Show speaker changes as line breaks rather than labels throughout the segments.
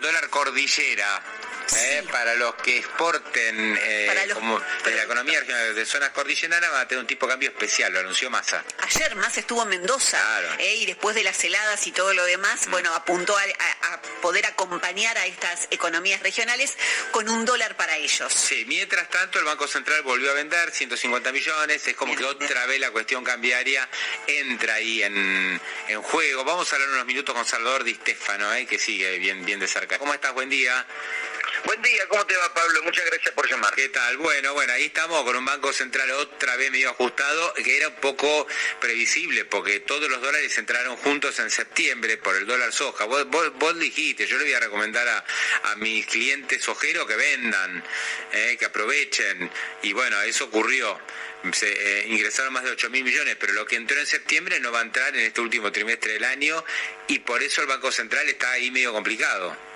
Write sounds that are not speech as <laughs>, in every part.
Dólar cordillera, ¿eh? para los que exporten eh,
los-
como de la economía regional de zonas cordilleranas van a tener un tipo de cambio especial, lo anunció Massa.
Ayer más estuvo en Mendoza
Claro. Mm.
eh, y después de las heladas y todo lo demás, bueno, apuntó a, a- a poder acompañar a estas economías regionales con un dólar para ellos.
Sí, mientras tanto el Banco Central volvió a vender 150 millones, es como que otra vez la cuestión cambiaria entra ahí en, en juego. Vamos a hablar unos minutos con Salvador Di Stefano, ¿eh? que sigue bien, bien de cerca. ¿Cómo estás? Buen día.
Buen día, ¿cómo te va Pablo? Muchas gracias por llamar.
¿Qué tal? Bueno, bueno, ahí estamos con un Banco Central otra vez medio ajustado, que era un poco previsible, porque todos los dólares entraron juntos en septiembre por el dólar soja. Vos, vos, vos dijiste, yo le voy a recomendar a, a mis clientes sojeros que vendan, eh, que aprovechen, y bueno, eso ocurrió. Se eh, ingresaron más de 8 mil millones, pero lo que entró en septiembre no va a entrar en este último trimestre del año, y por eso el Banco Central está ahí medio complicado.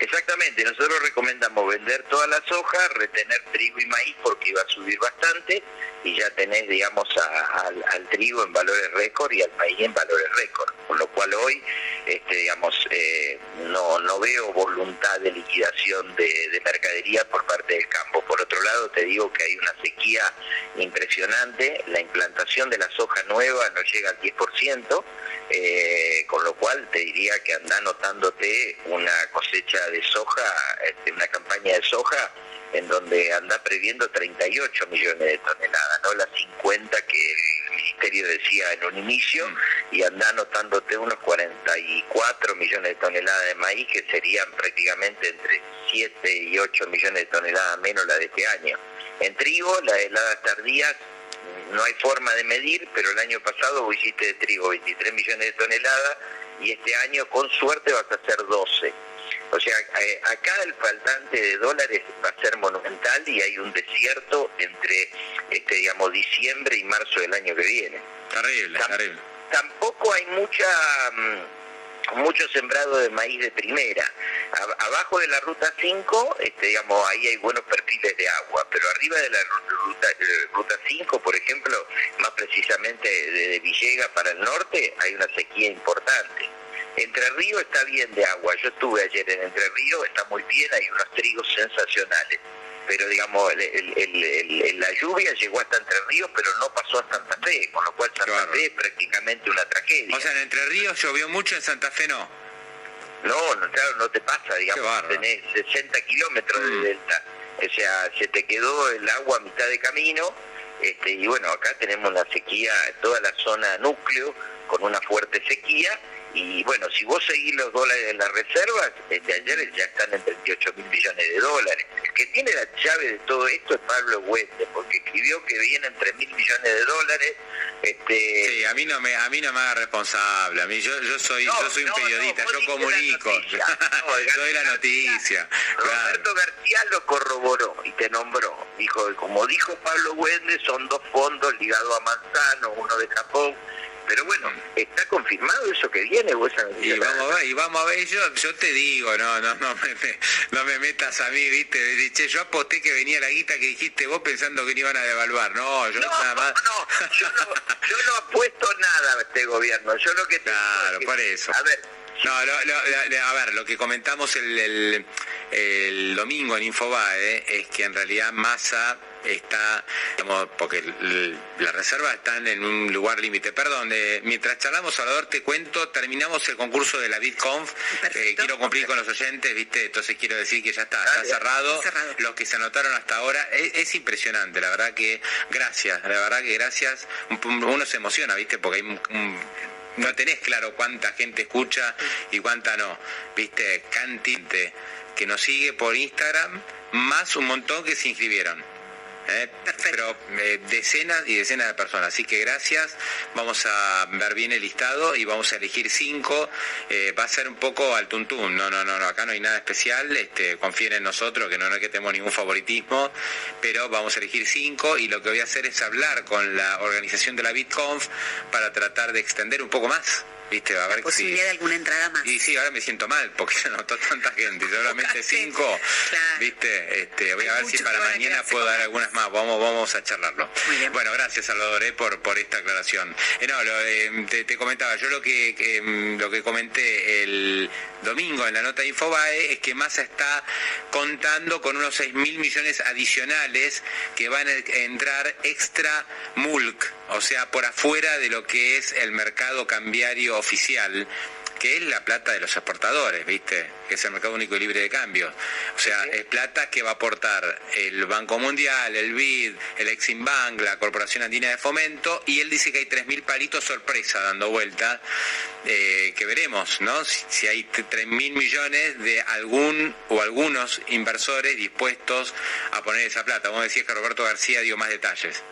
Exactamente, nosotros recomendamos vender toda la soja, retener trigo y maíz porque iba a subir bastante y ya tenés, digamos, a- al, trigo en valores récord y al maíz en valores récord. Con lo cual hoy, este, digamos, eh, no, no veo voluntad de liquidación de, de mercadería por parte del campo. Por otro lado, te digo que hay una sequía impresionante, la implantación de la soja nueva no llega al 10%, eh, con lo cual te diría que anda anotándote una cosecha soja, este, una campaña de soja en donde anda previendo 38 millones de toneladas, no las 50 que el ministerio decía en un inicio, y anda anotándote unos 44 millones de toneladas de maíz, que serían prácticamente entre 7 y 8 millones de toneladas menos la de este año. En trigo, las heladas tardías no hay forma de medir, pero el año pasado vos hiciste de trigo 23 millones de toneladas y este año con suerte vas a hacer 12. O sea, eh, acá el faltante de dólares va a ser monumental y hay un desierto entre, este, digamos, diciembre y marzo del año que viene.
Terrible,
Tam-
terrible.
Tampoco hay mucha mm, mucho sembrado de maíz de primera. Abajo de la ruta 5, este, digamos, ahí hay buenos perfiles de agua, pero arriba de la ru- ruta, eh, ruta 5, por ejemplo, más precisamente de, Villega para el norte, hay una sequía importante. Entre Ríos está bien de agua. Yo estuve ayer en Entre Ríos, está muy bien, hay unos trigos sensacionales. Pero digamos, el- el- el- el- el- la lluvia llegó hasta Entre Ríos, pero no pasó a Santa Fe, con lo cual Santa. Fe es prácticamente una tragedia.
O sea, en Entre Ríos llovió mucho, en Santa Fe no.
No, no, claro, no te pasa, digamos, tenés 60 kilómetros
Mm.
de delta. O sea, se te quedó el agua a mitad de camino. Este, y bueno, acá tenemos una sequía, toda la zona núcleo, con una fuerte sequía. Y bueno, si vos seguís los dólares de las reservas, de ayer ya están en 38 mil millones de dólares. El que tiene la llave de todo esto es Pablo Hueste, porque escribió que vienen 3 mil millones de dólares. Este,
Sí, a mí no me, a mí no me haga responsable. A mí yo, yo soy,
No,
yo soy un
no, no,
periodista,
vos
yo comunico. <laughs>
No,
Doy la noticia. Claro.
Roberto García lo corroboró y te nombró. Dijo, como dijo Pablo Wende, son dos fondos ligados a Manzano, uno de Japón. Pero bueno, ¿está confirmado eso que viene o esa
Y vamos a ver, y vamos a ver, yo, yo te digo, no, no, no me, me- no me metas a mí, viste, che, yo aposté que venía la guita que dijiste vos pensando que no iban a devaluar, no, yo
No,
nada más.
no, yo no, yo no apuesto nada a este gobierno. Yo lo que
Claro,
que-
por eso.
A ver,
No, lo- lo- lo- a ver, lo que comentamos el, el- el domingo en Infobae es que en realidad Massa está, digamos, porque las reservas están en un lugar límite. Perdón, eh, mientras charlamos, Salvador, te cuento, terminamos el concurso de la BitConf. Eh, quiero cumplir con los oyentes, ¿viste? Entonces quiero decir que ya está, está cerrado. Los que se anotaron hasta ahora, es, es impresionante, la verdad que gracias, la verdad que gracias. Uno se emociona, ¿viste? Porque hay un- un no tenés claro cuánta gente escucha y cuánta no. Viste, cantinte que nos sigue por Instagram, más un montón que se inscribieron. ¿Eh? pero eh, decenas y decenas de personas. Así que gracias, vamos a ver bien el listado y vamos a elegir cinco. Eh, va a ser un poco al tuntún, no, no, no, no, acá no hay nada especial, este, confíen en nosotros, que no, no es que tenemos ningún favoritismo, pero vamos a elegir cinco y lo que voy a hacer es hablar con la organización de la BitConf para tratar de extender un poco más ¿Viste? A ver
posibilidad de alguna entrada más.
Y sí, ahora me siento mal porque <laughs> se notó tanta gente, solamente <laughs> cinco. ¿Viste? Este, voy a ver si para mañana puedo dar algunas más. Vamos, vamos a charlarlo. Bueno, gracias Salvador eh, por, por esta aclaración. Eh, no, eh, te, comentaba, yo lo que, mm, lo que comenté el domingo en la nota de Infobae es que Massa está contando con unos 6 mil millones adicionales que van a entrar extra MULC, o sea, por afuera de lo que es el mercado cambiario oficial que es la plata de los exportadores, ¿viste? Que es el mercado único y libre de cambios. O sea, es plata que va a aportar el Banco Mundial, el BID, el Exim Bank, la Corporación Andina de Fomento, y él dice que hay 3.000 palitos sorpresa dando vuelta, eh, que veremos, ¿no? Si, si hay 3.000 millones de algún o algunos inversores dispuestos a poner esa plata. Vos decías que Roberto García dio más detalles.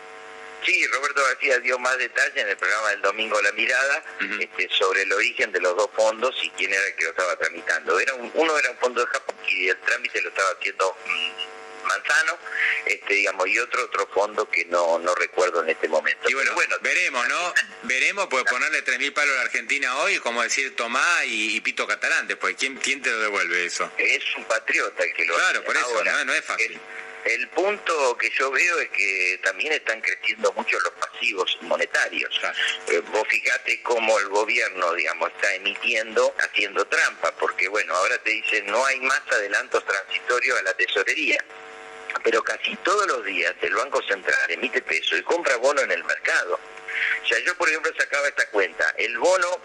Sí, Roberto García dio más detalles en el programa del domingo La Mirada este, sobre el origen de los dos fondos y quién era el que lo estaba tramitando. Era uno era un fondo de Japón y el trámite lo estaba haciendo mm, Manzano, este, digamos, y otro otro fondo que no, no recuerdo en este momento.
Y bueno, bueno veremos, ¿no? <laughs> Veremos, pues ponerle 3.000 palos a la Argentina hoy, como decir Tomás y, Pito Catalán, después, ¿quién, ¿quién te lo devuelve eso?
Es un patriota el que lo
Claro, por eso, no, es fácil.
El punto que yo veo es que también están creciendo mucho los pasivos monetarios. Eh, vos fíjate cómo el gobierno, digamos, está emitiendo, haciendo trampa, porque bueno, ahora te dicen no hay más adelantos transitorios a la tesorería. Pero casi todos los días el Banco Central emite peso y compra bono en el mercado. O sea, yo por ejemplo sacaba esta cuenta, el bono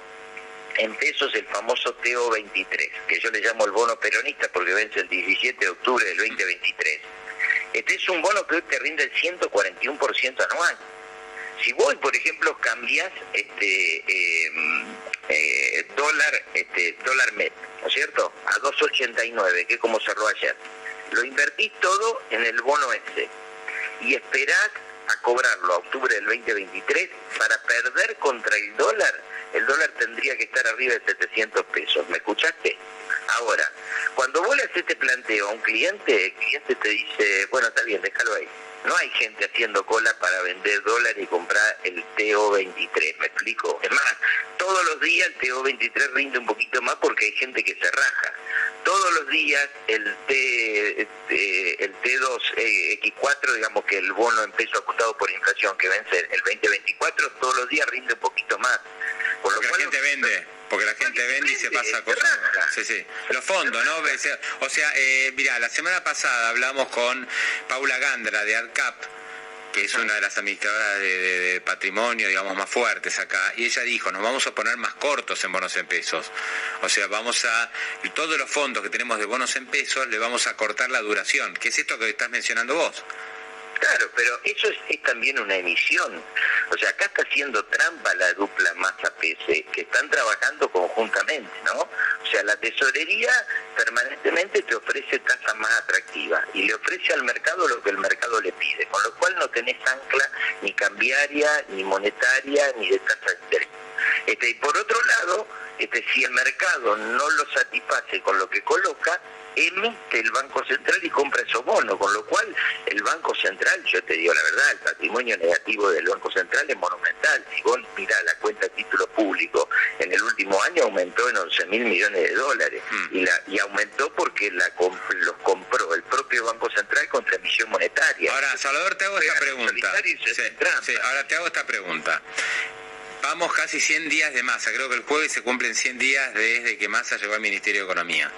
en pesos el famoso TO23, que yo le llamo el bono peronista porque vence el 17 de octubre del 2023 este es un bono que hoy te rinde el 141% anual. Si vos, por ejemplo, cambias este em, eh, dólar este dólar MEP, ¿no es cierto? A 2.89, que es como cerró ayer. Lo invertís todo en el bono ese y esperás a cobrarlo a octubre del 2023 para perder contra el dólar. El dólar tendría que estar arriba de 700 pesos. ¿Me escuchaste? Ahora, cuando vos le haces este planteo a un cliente, el cliente te dice, bueno, está bien, déjalo ahí. No hay gente haciendo cola para vender dólares y comprar el TO23, ¿me explico? Es más, todos los días el TO23 rinde un poquito más porque hay gente que se raja. Todos los días el T este, el T2X4, digamos que el bono en peso acotado por inflación que vence el 2024, todos los días rinde un poquito más.
Por lo la gente vende. Porque la gente vende y se pasa cosas. Sí, sí. Los fondos, ¿no? O sea, eh, mira, la semana pasada hablamos con Paula Gandra de ARCAP, que es una de las administradoras de, patrimonio, digamos, más fuertes acá, y ella dijo, nos vamos a poner más cortos en bonos en pesos. O sea, vamos a, todos los fondos que tenemos de bonos en pesos, le vamos a cortar la duración, que es esto que estás mencionando vos.
Claro, pero eso es, también una emisión. O sea, acá está haciendo trampa la dupla masa-PC, que están trabajando conjuntamente, ¿no? O sea, la tesorería permanentemente te ofrece tasas más atractivas y le ofrece al mercado lo que el mercado le pide, con lo cual no tenés ancla ni cambiaria, ni monetaria, ni de tasa de interés. Este, y por otro lado, este, si el mercado no lo satisface con lo que coloca, emite el Banco Central y compra esos bonos, con lo cual el Banco Central, yo te digo la verdad, el patrimonio negativo del Banco Central es monumental. Si vos mirás la cuenta de título público, en el último año aumentó en 11 mil millones de dólares mm. y, la, y aumentó porque la los compró el propio Banco Central contra emisión monetaria.
Ahora, Salvador, te hago esta pregunta. ahora te hago esta pregunta. Vamos casi 100 días de masa, creo que el jueves se cumplen 100 días desde que Massa llegó al Ministerio de Economía.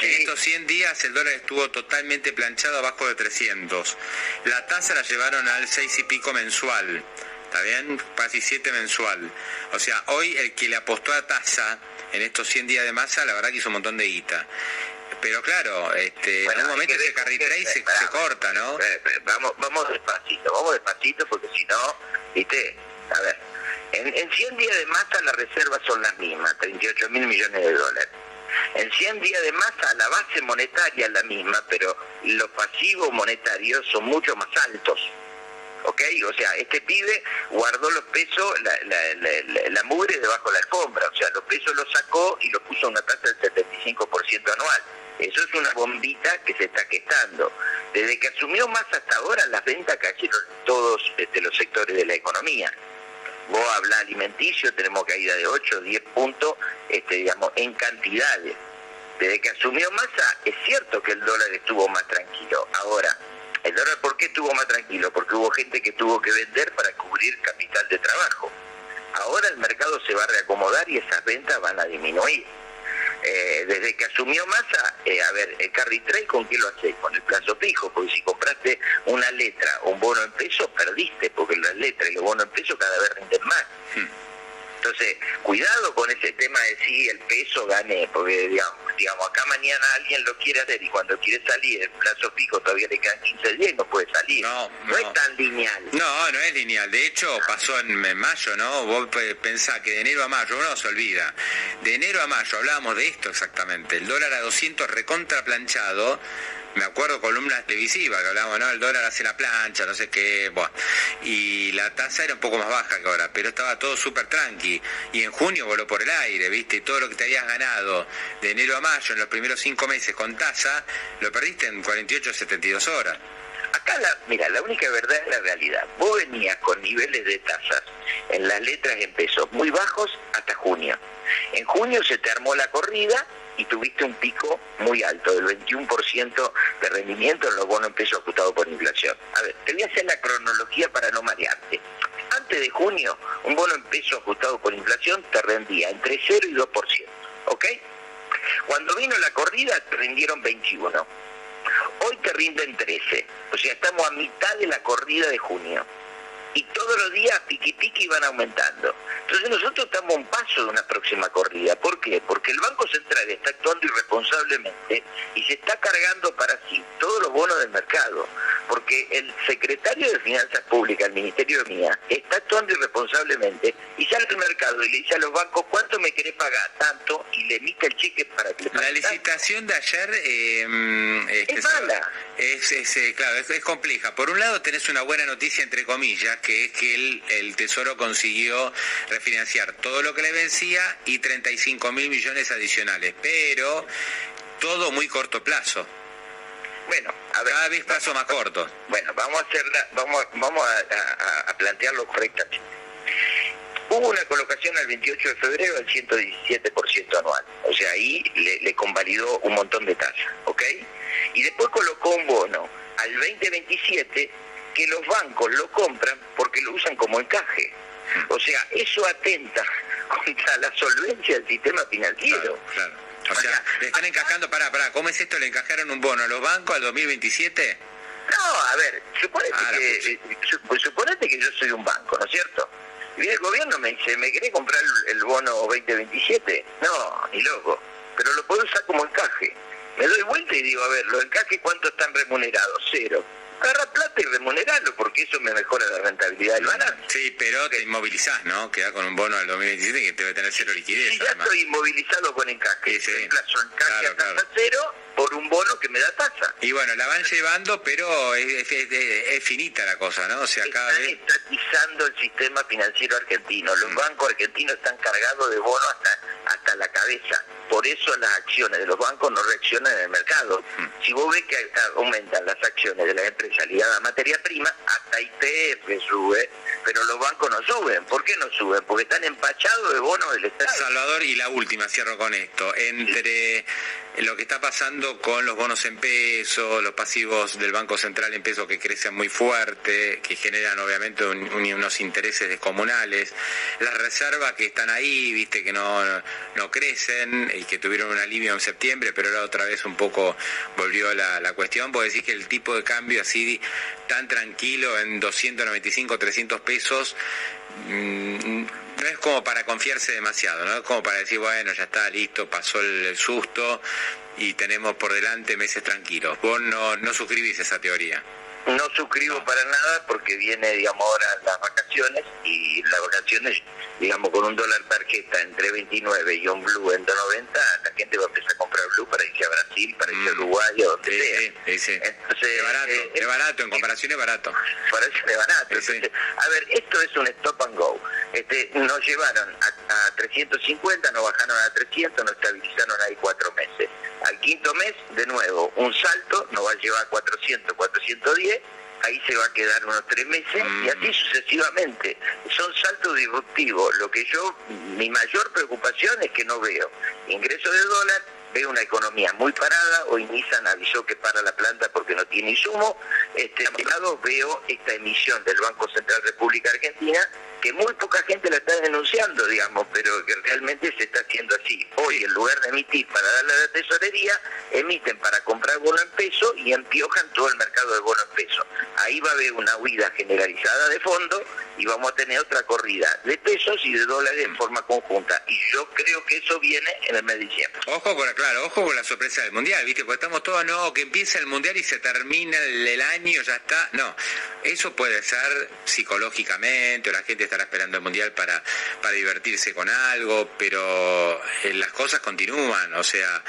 En estos 100 días el dólar estuvo totalmente planchado abajo de 300. La tasa la llevaron al 6 y pico mensual, ¿está bien? Casi 7 mensual. O sea, hoy el que le apostó a tasa en estos 100 días de masa, la verdad que hizo un montón de guita. Pero claro, este, en un momento ese carry trade se, se, corta, ¿no?
Vamos, vamos despacito, vamos despacito porque si no, viste, a ver, En, en 100 días de masa las reservas son las mismas, 38 mil millones de dólares. En 100 días de masa la base monetaria es la misma, pero los pasivos monetarios son mucho más altos. ¿Ok? O sea, este pibe guardó los pesos, la, la, la, mugre debajo de la alfombra. O sea, los pesos los sacó y los puso a una tasa del 75% anual. Eso es una bombita que se está questando. Desde que asumió más hasta ahora, las ventas cayeron en todos este, los sectores de la economía. Vos hablas alimenticio, tenemos caída de 8, 10 puntos, este, digamos, en cantidades. Desde que asumió Massa, es cierto que el dólar estuvo más tranquilo. Ahora, ¿el dólar por qué estuvo más tranquilo? Porque hubo gente que tuvo que vender para cubrir capital de trabajo. Ahora el mercado se va a reacomodar y esas ventas van a disminuir. Eh, desde que asumió Massa, eh, a ver, el carry trade, ¿con qué lo haces? Con el plazo fijo, porque si compraste una letra un bono en pesos, perdiste, porque las letras y los bonos en pesos cada vez rinden más. Hmm. Entonces, cuidado con ese tema de si el peso gane, porque digamos, digamos, acá mañana alguien lo quiere hacer y cuando quiere salir, el plazo fijo todavía le quedan 15 días y no puede salir. No, no, es tan lineal.
No, no es lineal. De hecho, pasó en, mayo, ¿no? Vos pensás que de enero a mayo, uno se olvida. De enero a mayo hablábamos de esto exactamente. El dólar a 200 recontra planchado me acuerdo columnas televisivas que hablábamos, ¿no? El dólar hace la plancha, no sé qué, bueno. Y la tasa era un poco más baja que ahora, pero estaba todo súper tranqui. Y en junio voló por el aire, ¿viste? Y todo lo que te habías ganado de enero a mayo en los primeros cinco meses con tasa, lo perdiste en 48 72 horas.
Acá, la, mira, la única verdad es la realidad. Vos venías con niveles de tasas en las letras en pesos muy bajos hasta junio. En junio se te armó la corrida y tuviste un pico muy alto, del 21% de rendimiento en los bonos en pesos ajustados por inflación. A ver, te voy a hacer la cronología para no marearte. Antes de junio, un bono en pesos ajustado por inflación te rendía entre 0 y 2%, ¿ok? Cuando vino la corrida te rindieron 21. Hoy te rinden 13, o sea, estamos a mitad de la corrida de junio y todos los días piqui piqui van aumentando. Entonces nosotros estamos a un paso de una próxima corrida. ¿Por qué? Porque el Banco Central está actuando irresponsablemente y se está cargando para sí todos los bonos del mercado. Porque el secretario de Finanzas Públicas, el Ministerio de Mía, está actuando irresponsablemente y sale al mercado y le dice a los bancos cuánto me querés pagar, tanto, y le emite el cheque para que le
pague La licitación de ayer
eh, es mala.
Es, eh, claro, es, es compleja. Por un lado tenés una buena noticia, entre comillas, que es que el, el Tesoro consiguió refinanciar todo lo que le vencía y 35 mil millones adicionales, pero todo muy corto plazo.
Bueno, a ver,
cada vez plazo más corto.
Bueno, vamos a hacerla, vamos, vamos a, plantearlo correctamente. Hubo una colocación al 28 de febrero del 117% anual, o sea, ahí le, le convalidó un montón de tasas, ¿ok? Y después colocó un bono al 2027 que los bancos lo compran porque lo usan como encaje. O sea, eso atenta <laughs> contra la solvencia del sistema financiero.
Claro, O sea, le están encajando, para, para, ¿cómo es esto? ¿Le encajaron un bono a los bancos al 2027?
No, a ver, suponete, ah, que, eh, suponete que yo soy un banco, ¿no es cierto? Y el gobierno me dice, ¿me querés comprar el bono 2027? No, ni loco, pero lo puedo usar como encaje. Me doy vuelta y digo, a ver, los encajes cuánto están remunerados? Cero agarra plata y remunerarlo, porque eso me mejora la rentabilidad del balance.
Sí, pero te inmovilizás, ¿no? Queda con un bono del 2027 que debe tener cero liquidez.
Sí, ya estoy inmovilizado con encaje. Sí, sí. Plazo encaje a tasa cero por un bono que me da tasa.
Y bueno, la van llevando, pero es, es, finita la cosa, ¿no? O sea, cada
están vez... estatizando el sistema financiero argentino. Los mm. bancos argentinos están cargados de bonos hasta, hasta la cabeza. Por eso las acciones de los bancos no reaccionan en el mercado. Mm. Si vos ves que aumentan las acciones de las empresas ligadas a materia prima, hasta IPF sube, pero los bancos no suben. ¿Por qué no suben? Porque están empachados de bonos del Estado.
Salvador, y la última, cierro con esto. Entre lo que está pasando con los bonos en peso, los pasivos del Banco Central en peso que crecen muy fuerte, que generan obviamente unos intereses descomunales, las reservas que están ahí, viste, que no, no crecen y que tuvieron un alivio en septiembre, pero ahora otra vez un poco volvió la, la cuestión, puedo decir que el tipo de cambio así tan tranquilo en 295, 300 pesos, mm, no es como para confiarse demasiado, ¿no? Es como para decir, bueno, ya está, listo, pasó el, susto y tenemos por delante meses tranquilos. Vos no, no suscribís esa teoría.
No suscribo para nada porque viene, digamos, ahora las vacaciones y las vacaciones, digamos, con un dólar tarjeta entre 29 y un blue en 90, la gente va a empezar a comprar blue para irse a Brasil, para irse a
Mm.
Uruguay o donde
Sí,
sea.
sí, sí.
Entonces,
Es barato,
eh,
es barato, en comparación es barato.
para eso es barato. Entonces, a ver, esto es un stop and go. Este, nos llevaron a, a 350, nos bajaron a 300, nos estabilizaron ahí cuatro meses. Al quinto mes, de nuevo, un salto, nos va a llevar a 400, 410, ahí se va a quedar unos tres meses
Mm.
y así sucesivamente. Son saltos disruptivos. Lo que yo, mi mayor preocupación es que no veo ingreso de dólar, veo una economía muy parada, hoy Nissan avisó que para la planta porque no tiene insumo, este, a mi lado veo esta emisión del Banco Central República Argentina, que muy poca gente la está denunciando, digamos, pero que realmente se está haciendo así. Hoy, en lugar de emitir para darle la tesorería, emiten para comprar bono en peso y empiojan todo el mercado de bono en peso. Ahí va a haber una huida generalizada de fondos y vamos a tener otra corrida de pesos y de dólares en forma conjunta. Y yo creo que eso viene en el mes de diciembre.
Ojo con la, claro, ojo con la sorpresa del mundial, ¿viste? Porque estamos todos, no, que empieza el mundial y se termina el, el año, ya está. No, eso puede ser psicológicamente, o la gente estará esperando el mundial para, para divertirse con algo, pero eh, las cosas continúan, o sea,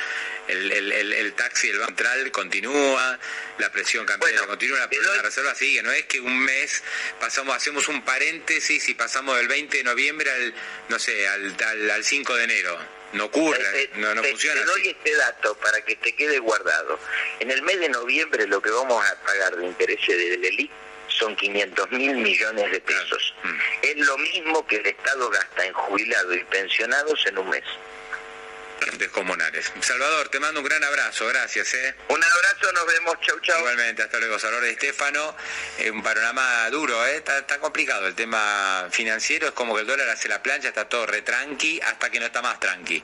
el, el, el, el taxi Banco Central continúa, la presión cambiaria
Bueno,
continúa, la la reserva sigue, no es que un mes pasamos, hacemos un paréntesis y pasamos del 20 de noviembre al, no sé, al, al, al 5 de enero. No ocurre,
Eh,
no, no
te,
funciona
te doy
así.
este dato para que te quede guardado. En el mes de noviembre lo que vamos a pagar de intereses del ELIC son 500 mil millones de pesos.
Mm.
Es lo mismo que el Estado gasta en jubilados y pensionados en un mes.
descomunales. Salvador, te mando un gran abrazo, gracias. ¿eh?
Un abrazo, nos vemos, chau chau.
Igualmente, hasta luego, Salvador de Estefano. Eh, un panorama duro, ¿eh? está, está complicado el tema financiero. Es como que el dólar hace la plancha, está todo retranqui hasta que no está más tranqui.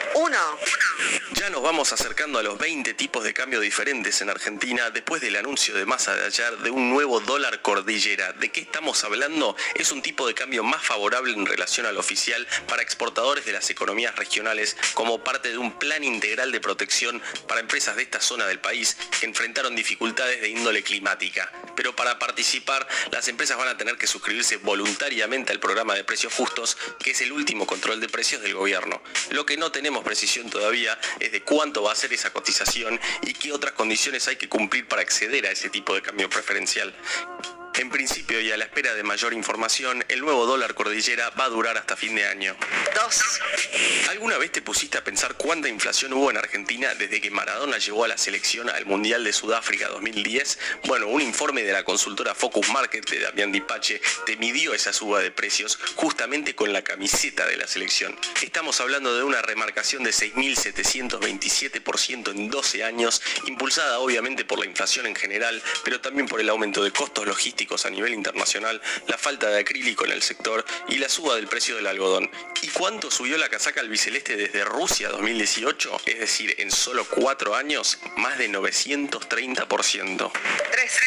Uno.
Ya nos vamos acercando a los 20 tipos de cambio diferentes en Argentina después del anuncio de masa de ayer de un nuevo dólar cordillera. ¿De qué estamos hablando? Es un tipo de cambio más favorable en relación al oficial para exportadores de las economías regionales como parte de un plan integral de protección para empresas de esta zona del país que enfrentaron dificultades de índole climática. Pero para participar, las empresas van a tener que suscribirse voluntariamente al programa de precios justos, que es el último control de precios del gobierno. Lo que no tenemos precisión todavía es de cuánto va a ser esa cotización y qué otras condiciones hay que cumplir para acceder a ese tipo de cambio preferencial. En principio y a la espera de mayor información, el nuevo dólar cordillera va a durar hasta fin de año.
Dos.
¿Alguna vez te pusiste a pensar cuánta inflación hubo en Argentina desde que Maradona llegó a la selección al Mundial de Sudáfrica 2010? Bueno, un informe de la consultora Focus Market de Damián Dipache te midió esa suba de precios justamente con la camiseta de la selección. Estamos hablando de una remarcación de 6.727% en 12 años, impulsada obviamente por la inflación en general, pero también por el aumento de costos logísticos a nivel internacional, la falta de acrílico en el sector y la suba del precio del algodón. ¿Y cuánto subió la casaca albiceleste desde Rusia 2018? Es decir, en solo 4 años, más de 930%.
Tres.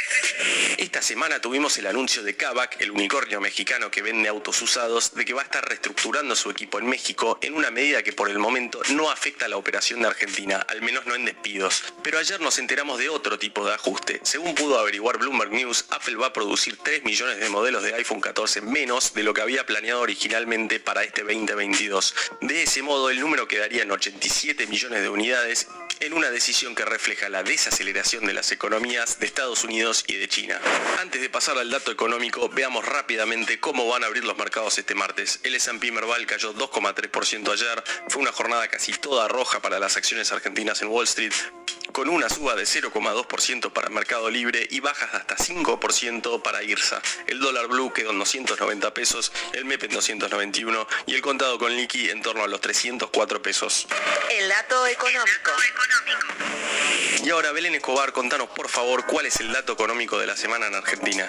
Esta semana tuvimos el anuncio de Kavak, el unicornio mexicano que vende autos usados, de que va a estar reestructurando su equipo en México en una medida que por el momento no afecta a la operación de Argentina, al menos no en despidos. Pero ayer nos enteramos de otro tipo de ajuste. Según pudo averiguar Bloomberg News, Apple va a producir 3 millones de modelos de iPhone 14 menos de lo que había planeado originalmente para este 2022. De ese modo, el número quedaría en 87 millones de unidades en una decisión que refleja la desaceleración de las economías de Estados Unidos y de China. Antes de pasar al dato económico, veamos rápidamente cómo van a abrir los mercados este martes. El S&P Merval cayó 2,3% ayer, fue una jornada casi toda roja para las acciones argentinas en Wall Street, con una suba de 0,2% para Mercado Libre y bajas de hasta 5% para IRSA. El dólar blue quedó en 290 pesos, el MEP en 291 y el contado con liqui en torno a los 304 pesos.
El dato económico.
Y ahora, Belén Escobar, contanos por favor cuál es el dato económico de la semana en Argentina.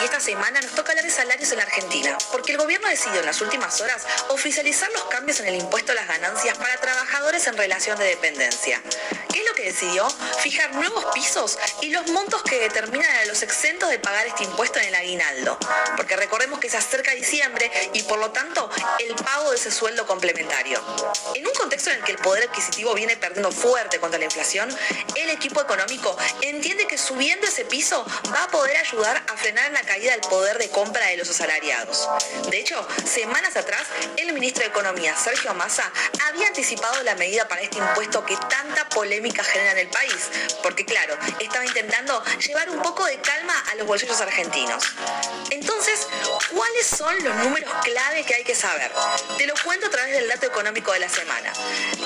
Y esta semana nos toca hablar de salarios en la Argentina, porque el gobierno decidió en las últimas horas oficializar los cambios en el impuesto a las ganancias para trabajadores en relación de dependencia. ¿Qué es lo que decidió? Fijar nuevos pisos y los montos que determinan a los exentos de pagar este impuesto en el aguinaldo. Porque recordemos que se acerca diciembre y por lo tanto el pago de ese sueldo complementario. En un contexto en el que el poder adquisitivo viene perdiendo fuerte contra la inflación, el equipo económico entiende que subiendo ese piso va a poder ayudar a frenar la caída del poder de compra de los asalariados. De hecho, semanas atrás, el ministro de Economía, Sergio Massa, había anticipado la medida para este impuesto que tanta polémica en el país, porque claro, estaba intentando llevar un poco de calma a los bolsillos argentinos. Entonces, ¿cuáles son los números clave que hay que saber? Te lo cuento a través del dato económico de la semana,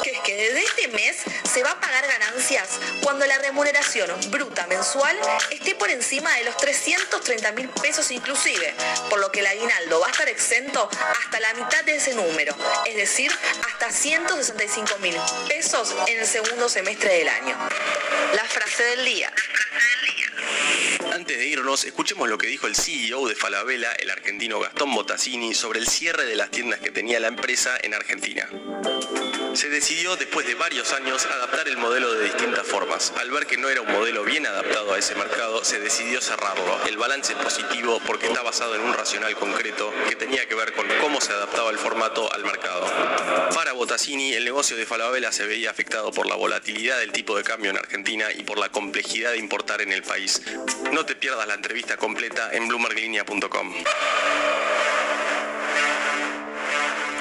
que es que desde este mes se va a pagar ganancias cuando la remuneración bruta mensual esté por encima de los 330 mil pesos inclusive, por lo que el aguinaldo va a estar exento hasta la mitad de ese número, es decir, hasta 165 mil pesos en el segundo semestre del año. La frase del día.
Antes de irnos, escuchemos lo que dijo el CEO de Falabella, el argentino Gastón Bottazzini, sobre el cierre de las tiendas que tenía la empresa en Argentina. Se decidió después de varios años adaptar el modelo de distintas formas. Al ver que no era un modelo bien adaptado a ese mercado, se decidió cerrarlo. El balance es positivo porque está basado en un racional concreto que tenía que ver con cómo se adaptaba el formato al mercado. Para Bottazzini, el negocio de Falabella se veía afectado por la volatilidad del tipo de cambio en Argentina y por la complejidad de importar en el país. No te pierdas la entrevista completa en bloomberglinea.com.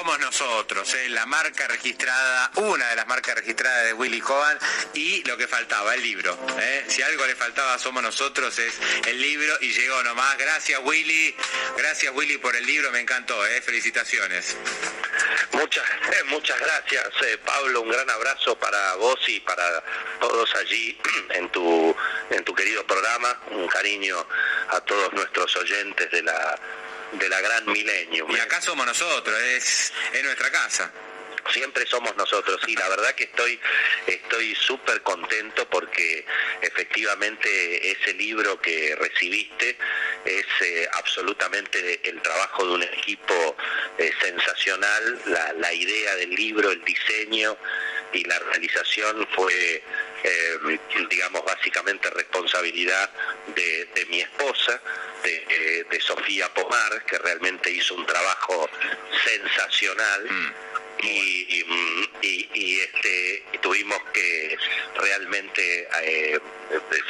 Somos nosotros, ¿eh? la marca registrada, una de las marcas registradas de Willy Cohen y lo que faltaba, el libro. ¿eh? Si algo le faltaba Somos nosotros es el libro y llegó nomás. Gracias Willy, gracias Willy por el libro, me encantó, ¿eh? felicitaciones.
Muchas, <laughs> muchas gracias, eh, Pablo. Un gran abrazo para vos y para todos allí <clears throat> en tu, en tu querido programa. Un cariño a todos nuestros oyentes de la, de la gran Millennium.
Y acá somos nosotros, es, es nuestra casa.
siempre somos nosotros y la verdad que estoy estoy súper contento porque efectivamente ese libro que recibiste es eh, absolutamente el trabajo de un equipo eh, sensacional la, la idea del libro el diseño y la realización fue eh, digamos básicamente responsabilidad de, de mi esposa de, eh, de Sofía Pomar que realmente hizo un trabajo sensacional. Mm, y- y, este, tuvimos que realmente, eh,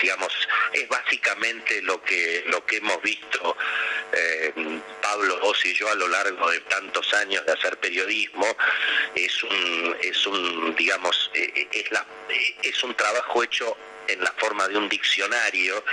digamos, es básicamente lo que lo que hemos visto eh, Pablo, vos y yo a lo largo de tantos años de hacer periodismo, es un, es un, digamos, eh, es la, eh, es un trabajo hecho en la forma de un diccionario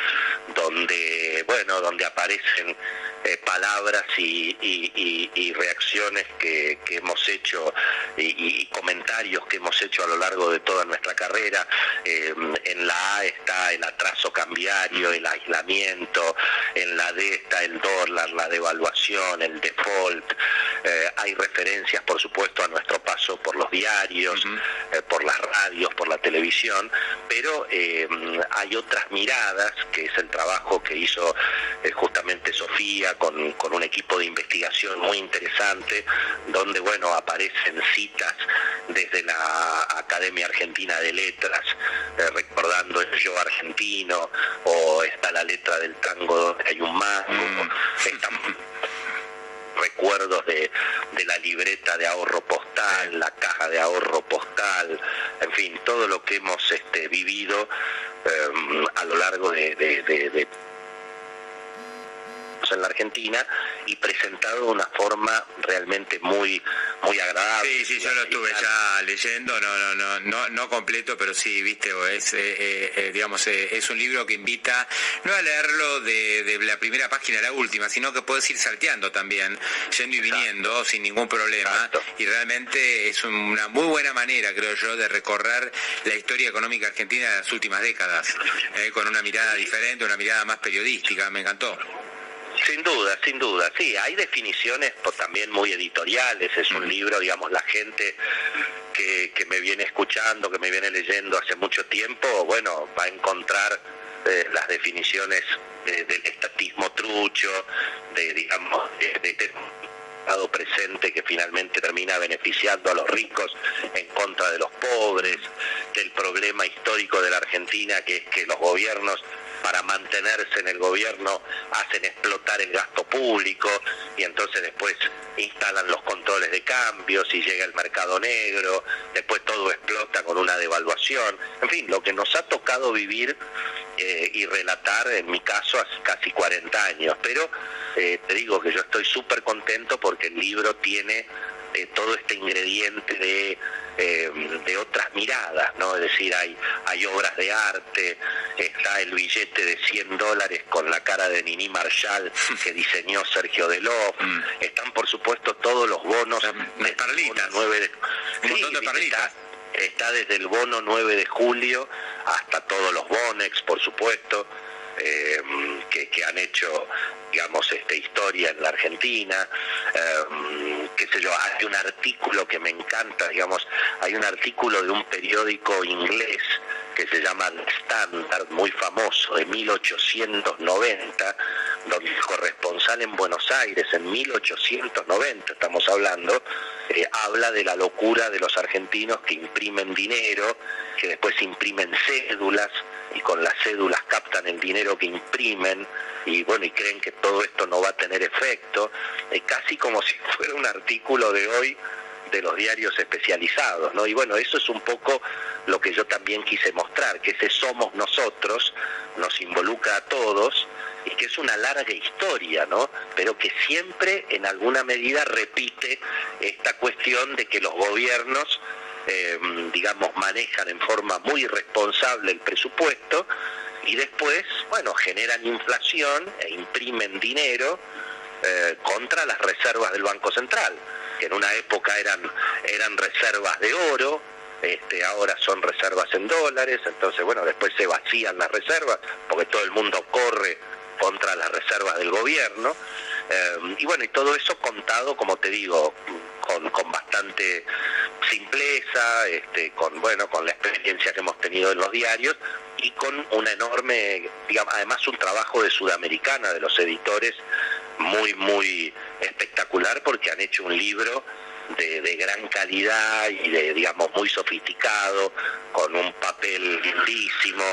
donde bueno donde aparecen eh, palabras y, y- y- y reacciones que, que hemos hecho y, comentarios que hemos hecho a lo largo de toda nuestra carrera. Eh, en la A está el atraso cambiario el aislamiento en la D está el dólar la devaluación el default. Eh, hay referencias por supuesto a nuestro paso por los diarios eh, por las radios por la televisión pero eh, hay otras miradas, que es el trabajo que hizo eh, justamente Sofía con, con un equipo de investigación muy interesante, donde bueno aparecen citas desde la Academia Argentina de Letras, eh, recordando el yo argentino, o está la letra del tango donde hay un mango, están <laughs> recuerdos de, de la libreta de ahorro postal, la caja de ahorro postal, en fin, todo lo que hemos este, vivido eh, a lo largo de- en la Argentina y presentado de una forma realmente muy muy agradable.
Sí, sí, yo lo estuve ya leyendo, no, no, no, no, no completo, pero sí, viste, es, eh, eh, eh, digamos, es un libro que invita no a leerlo de, la primera página a la última, sino que puedes ir salteando también, yendo y viniendo sin ningún problema, y realmente es una muy buena manera, creo yo, de recorrer la historia económica argentina de las últimas décadas, con una mirada diferente, una mirada más periodística, me encantó.
Sin duda, sin duda, sí, hay definiciones pues, también muy editoriales, es un libro, digamos, la gente que, me viene escuchando, que me viene leyendo hace mucho tiempo, bueno, va a encontrar eh, las definiciones del estatismo trucho, de, digamos, de, de, estado presente que finalmente termina beneficiando a los ricos en contra de los pobres, del problema histórico de la Argentina que es que los gobiernos para mantenerse en el gobierno hacen explotar el gasto público y entonces después instalan los controles de cambios y llega el mercado negro, después todo explota con una devaluación, en fin, lo que nos ha tocado vivir eh, y relatar en mi caso hace casi 40 años, pero eh, te digo que yo estoy súper contento porque el libro tiene eh, todo este ingrediente de eh, de otras miradas, ¿no? Es decir, hay, hay obras de arte, está el billete de 100 dólares con la cara de Nini Marshall que diseñó Sergio Deló, mm. están por supuesto todos los bonos de 9 de,
un montón de perlitas.
Está, desde el bono 9 de julio hasta todos los bonex, por supuesto. Eh, que, que, han hecho, digamos, este, historia en la Argentina. Eh, qué sé yo, hay un artículo que me encanta, digamos, hay un artículo de un periódico inglés que se llama Standard, muy famoso, de 1890, donde el corresponsal en Buenos Aires, en 1890 estamos hablando, eh, habla de la locura de los argentinos que imprimen dinero, que después imprimen cédulas y con las cédulas captan el dinero que imprimen, y bueno, y creen que todo esto no va a tener efecto, eh, casi como si fuera un artículo de hoy de los diarios especializados, ¿no? Y bueno, eso es un poco lo que yo también quise mostrar, que ese somos nosotros nos involucra a todos y que es una larga historia, ¿no? Pero que siempre en alguna medida repite esta cuestión de que los gobiernos, eh, digamos, manejan en forma muy responsable el presupuesto y después, bueno, generan inflación e imprimen dinero eh, contra las reservas del Banco Central, que en una época eran, eran reservas de oro, este, ahora son reservas en dólares, entonces bueno, después se vacían las reservas, porque todo el mundo corre contra las reservas del gobierno, eh, y bueno, y todo eso contado, como te digo, con, con bastante simpleza, este, con bueno, con la experiencia que hemos tenido en los diarios y con una enorme, digamos, además un trabajo de Sudamericana, de los editores, muy, muy espectacular porque han hecho un libro de, gran calidad y de, digamos, muy sofisticado, con un papel lindísimo.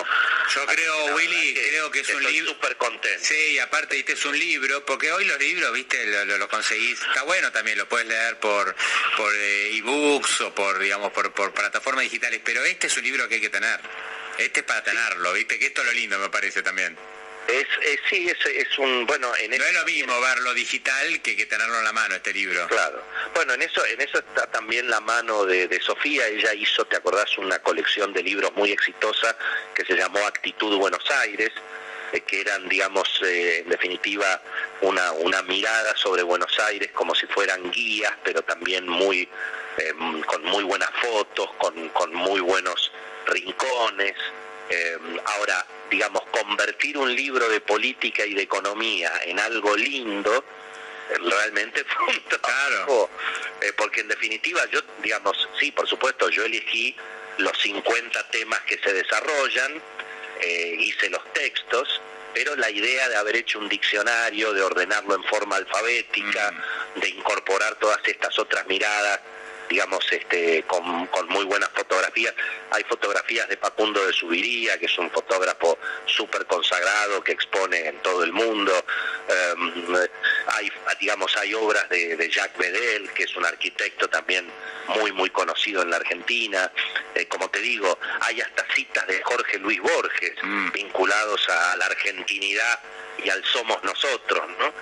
Yo creo, Willy, creo que es un libro...
súper contento.
Sí, y aparte, viste, es un libro, porque hoy los libros, viste, lo, lo, conseguís, está bueno también, lo puedes leer por por eh, ebooks o por, digamos, por, por plataformas digitales, pero este es un libro que hay que tener. Este es para tenerlo, viste, que esto es lo lindo, me parece también.
Es, sí, es, es, un bueno. En
no es lo mismo verlo digital que, que tenerlo en la mano este libro.
Claro. Bueno, en eso en eso está también la mano de, de Sofía. Ella hizo, te acordás, una colección de libros muy exitosa que se llamó Actitud Buenos Aires, eh, que eran, digamos, eh, en definitiva, una, una mirada sobre Buenos Aires como si fueran guías, pero también muy eh, con muy buenas fotos, con, con muy buenos rincones. Eh, ahora, digamos, convertir un libro de política y de economía en algo lindo, eh, realmente <laughs> fue un trabajo, eh, porque en definitiva yo, digamos, sí, por supuesto, yo elegí los 50 temas que se desarrollan, hice los textos, pero la idea de haber hecho un diccionario, de ordenarlo en forma alfabética, mm. de incorporar todas estas otras miradas digamos, este, con, muy buenas fotografías. Hay fotografías de Facundo de Subiría, que es un fotógrafo súper consagrado que expone en todo el mundo. Em, hay, digamos, hay obras de, Jacques Bedel, que es un arquitecto también muy, muy conocido en la Argentina. Eh, como te digo, hay hasta citas de Jorge Luis Borges mm. vinculados a la argentinidad y al somos nosotros, ¿no?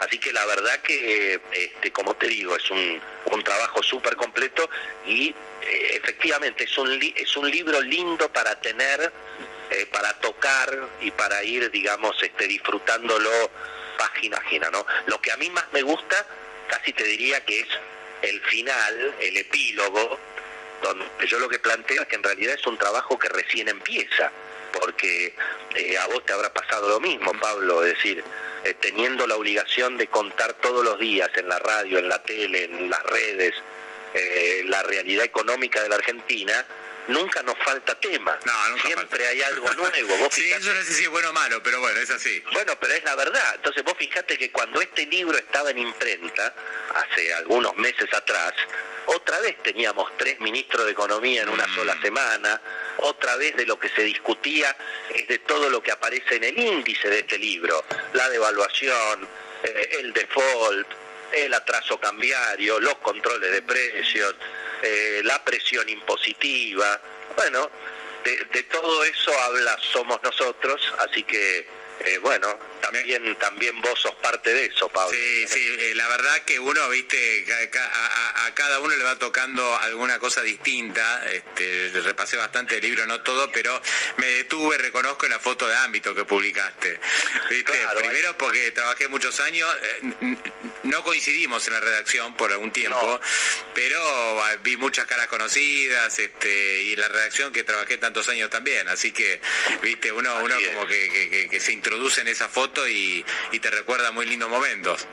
Así que la verdad que, este, como te digo, es un, un trabajo súper completo y eh, efectivamente es un, es un libro lindo para tener, eh, para tocar y para ir, digamos, este, disfrutándolo página ajena, ¿no? Lo que a mí más me gusta, casi te diría que es el final, el epílogo, donde yo lo que planteo es que en realidad es un trabajo que recién empieza porque eh, a vos te habrá pasado lo mismo, Pablo, es decir, eh, teniendo la obligación de contar todos los días en la radio, en la tele, en las redes, eh, la realidad económica de la Argentina, nunca nos falta tema. Siempre hay algo nuevo.
Vos <laughs> sí, eso no sé si es bueno o malo, pero bueno, es así.
Bueno, pero es la verdad. Entonces vos fijate que cuando este libro estaba en imprenta, hace algunos meses atrás, otra vez teníamos tres ministros de Economía en una mm. sola semana, otra vez de lo que se discutía es de todo lo que aparece en el índice de este libro, la devaluación, eh, el default, el atraso cambiario, los controles de precios, eh, la presión impositiva. Bueno, de, todo eso habla Somos Nosotros, así que, eh, bueno, también, también vos sos parte de eso, Pablo.
Sí, sí, eh, la verdad que uno, viste, a, cada uno le va tocando alguna cosa distinta. Este, repasé bastante el libro, no todo, pero me detuve, reconozco la foto de ámbito que publicaste. ¿Viste? Primero porque trabajé muchos años, eh, no coincidimos en la redacción por algún tiempo, pero ah, vi muchas caras conocidas este, y la redacción que trabajé tantos años también. Así que, viste, uno, uno como que, que se introduce en esa foto y, te recuerda muy lindos momentos.